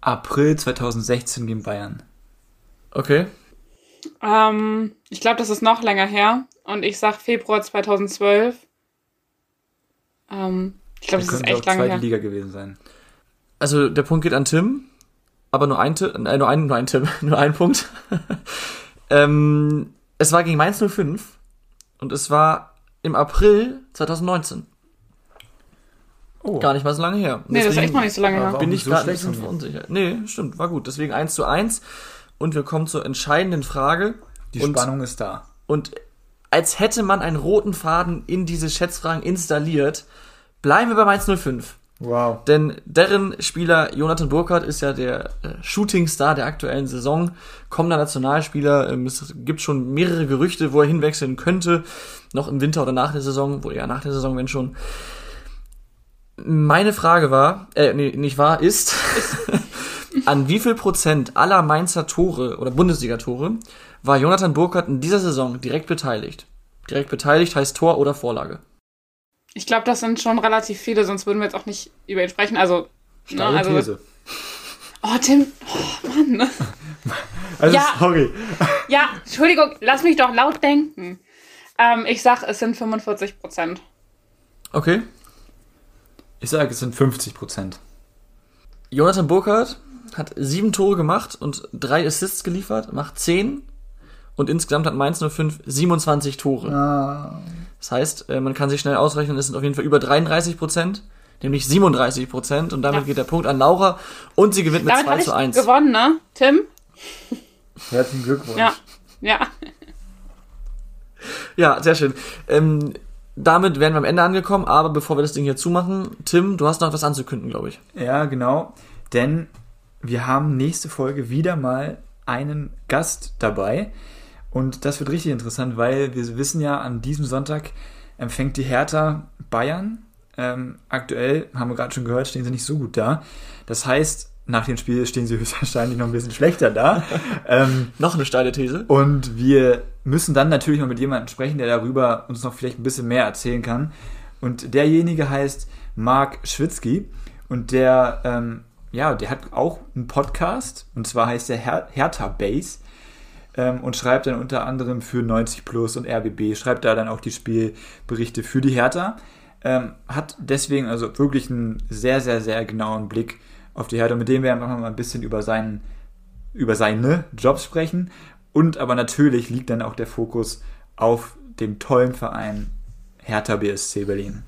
April 2016 gegen Bayern. Okay. Ähm, ich glaube, das ist noch länger her. Und ich sag Februar 2012. Ähm, ich glaube, das ist könnte auch echt lange zweite her. Liga gewesen sein. Also der Punkt geht an Tim, aber nur ein Tipp, äh, nur ein, nur ein Tipp, nur ein Punkt. ähm, es war gegen Mainz 05 und es war im April 2019. Oh. Gar nicht mal so lange her. Nee, das ist Deswegen echt noch nicht so lange her. Bin nicht ich so gerade mir. verunsichert. Nee, stimmt, war gut. Deswegen 1 zu 1 und wir kommen zur entscheidenden Frage. Die und, Spannung ist da. Und als hätte man einen roten Faden in diese Schätzfragen installiert, bleiben wir bei Mainz 05. Wow. Denn deren Spieler Jonathan Burkhardt ist ja der äh, Shootingstar der aktuellen Saison, kommender Nationalspieler. Ähm, es gibt schon mehrere Gerüchte, wo er hinwechseln könnte, noch im Winter oder nach der Saison, wo eher nach der Saison, wenn schon. Meine Frage war, äh, nee, nicht wahr, ist, an wie viel Prozent aller Mainzer Tore oder Bundesliga-Tore war Jonathan Burkhardt in dieser Saison direkt beteiligt? Direkt beteiligt heißt Tor oder Vorlage. Ich glaube, das sind schon relativ viele, sonst würden wir jetzt auch nicht über ihn sprechen. Also, ne, also These. oh, Tim, oh, Mann. Also, Ja. sorry. Ja, Entschuldigung, lass mich doch laut denken. Ähm, ich sag, es sind 45 Prozent. Okay. Ich sage, es sind 50 Prozent. Jonathan Burkhardt hat sieben Tore gemacht und drei Assists geliefert, macht zehn und insgesamt hat Mainz 05 27 Tore. Das heißt, äh, man kann sich schnell ausrechnen, es sind auf jeden Fall über 33 Prozent, nämlich 37 Prozent und damit Ja. geht der Punkt an Laura und sie gewinnt mit Damit 2 habe zu ich 1. gewonnen, ne? Tim? Herzlichen Glückwunsch. Ja. Ja. Ja, sehr schön. Ähm, damit wären wir am Ende angekommen, aber bevor wir das Ding hier zumachen, Tim, du hast noch was anzukündigen, glaube ich. Ja, genau. Denn wir haben nächste Folge wieder mal einen Gast dabei. Und das wird richtig interessant, weil wir wissen ja, an diesem Sonntag empfängt die Hertha Bayern. Ähm, aktuell, haben wir gerade schon gehört, stehen sie nicht so gut da. Das heißt, nach dem Spiel stehen sie höchstwahrscheinlich noch ein bisschen schlechter da. ähm, Noch eine steile These. und wir müssen dann natürlich mal mit jemandem sprechen, der darüber uns noch vielleicht ein bisschen mehr erzählen kann. Und derjenige heißt Mark Schwitzky und der, ähm, ja, der hat auch einen Podcast und zwar heißt der Her Hertha Base ähm, und schreibt dann unter anderem für 90 Plus und RBB, schreibt da dann auch die Spielberichte für die Hertha. Ähm, hat deswegen also wirklich einen sehr, sehr, sehr genauen Blick auf die Hertha, mit dem wir einfach mal ein bisschen über seinen über seine Jobs sprechen. Und aber natürlich liegt dann auch der Fokus auf dem tollen Verein Hertha BSC Berlin.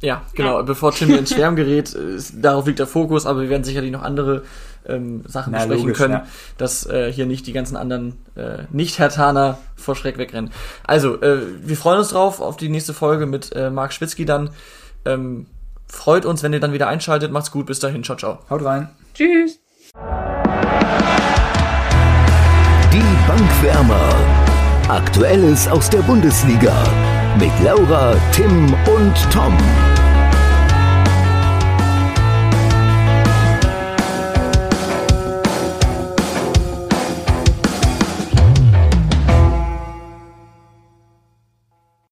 Ja, genau. Ja. Bevor Tim ins Schwärm gerät, ist, darauf liegt der Fokus, aber wir werden sicherlich noch andere ähm, Sachen Na, besprechen logisch, können, ja. dass äh, hier nicht die ganzen anderen äh, Nicht-Hertaner vor Schreck wegrennen. Also, äh, wir freuen uns drauf auf die nächste Folge mit äh, Marc Schwitzky dann. Ähm, freut uns, wenn ihr dann wieder einschaltet. Macht's gut, bis dahin. Ciao, ciao. Haut rein. Tschüss. Die Bankwärmer. Aktuelles aus der Bundesliga. Mit Laura, Tim und Tom.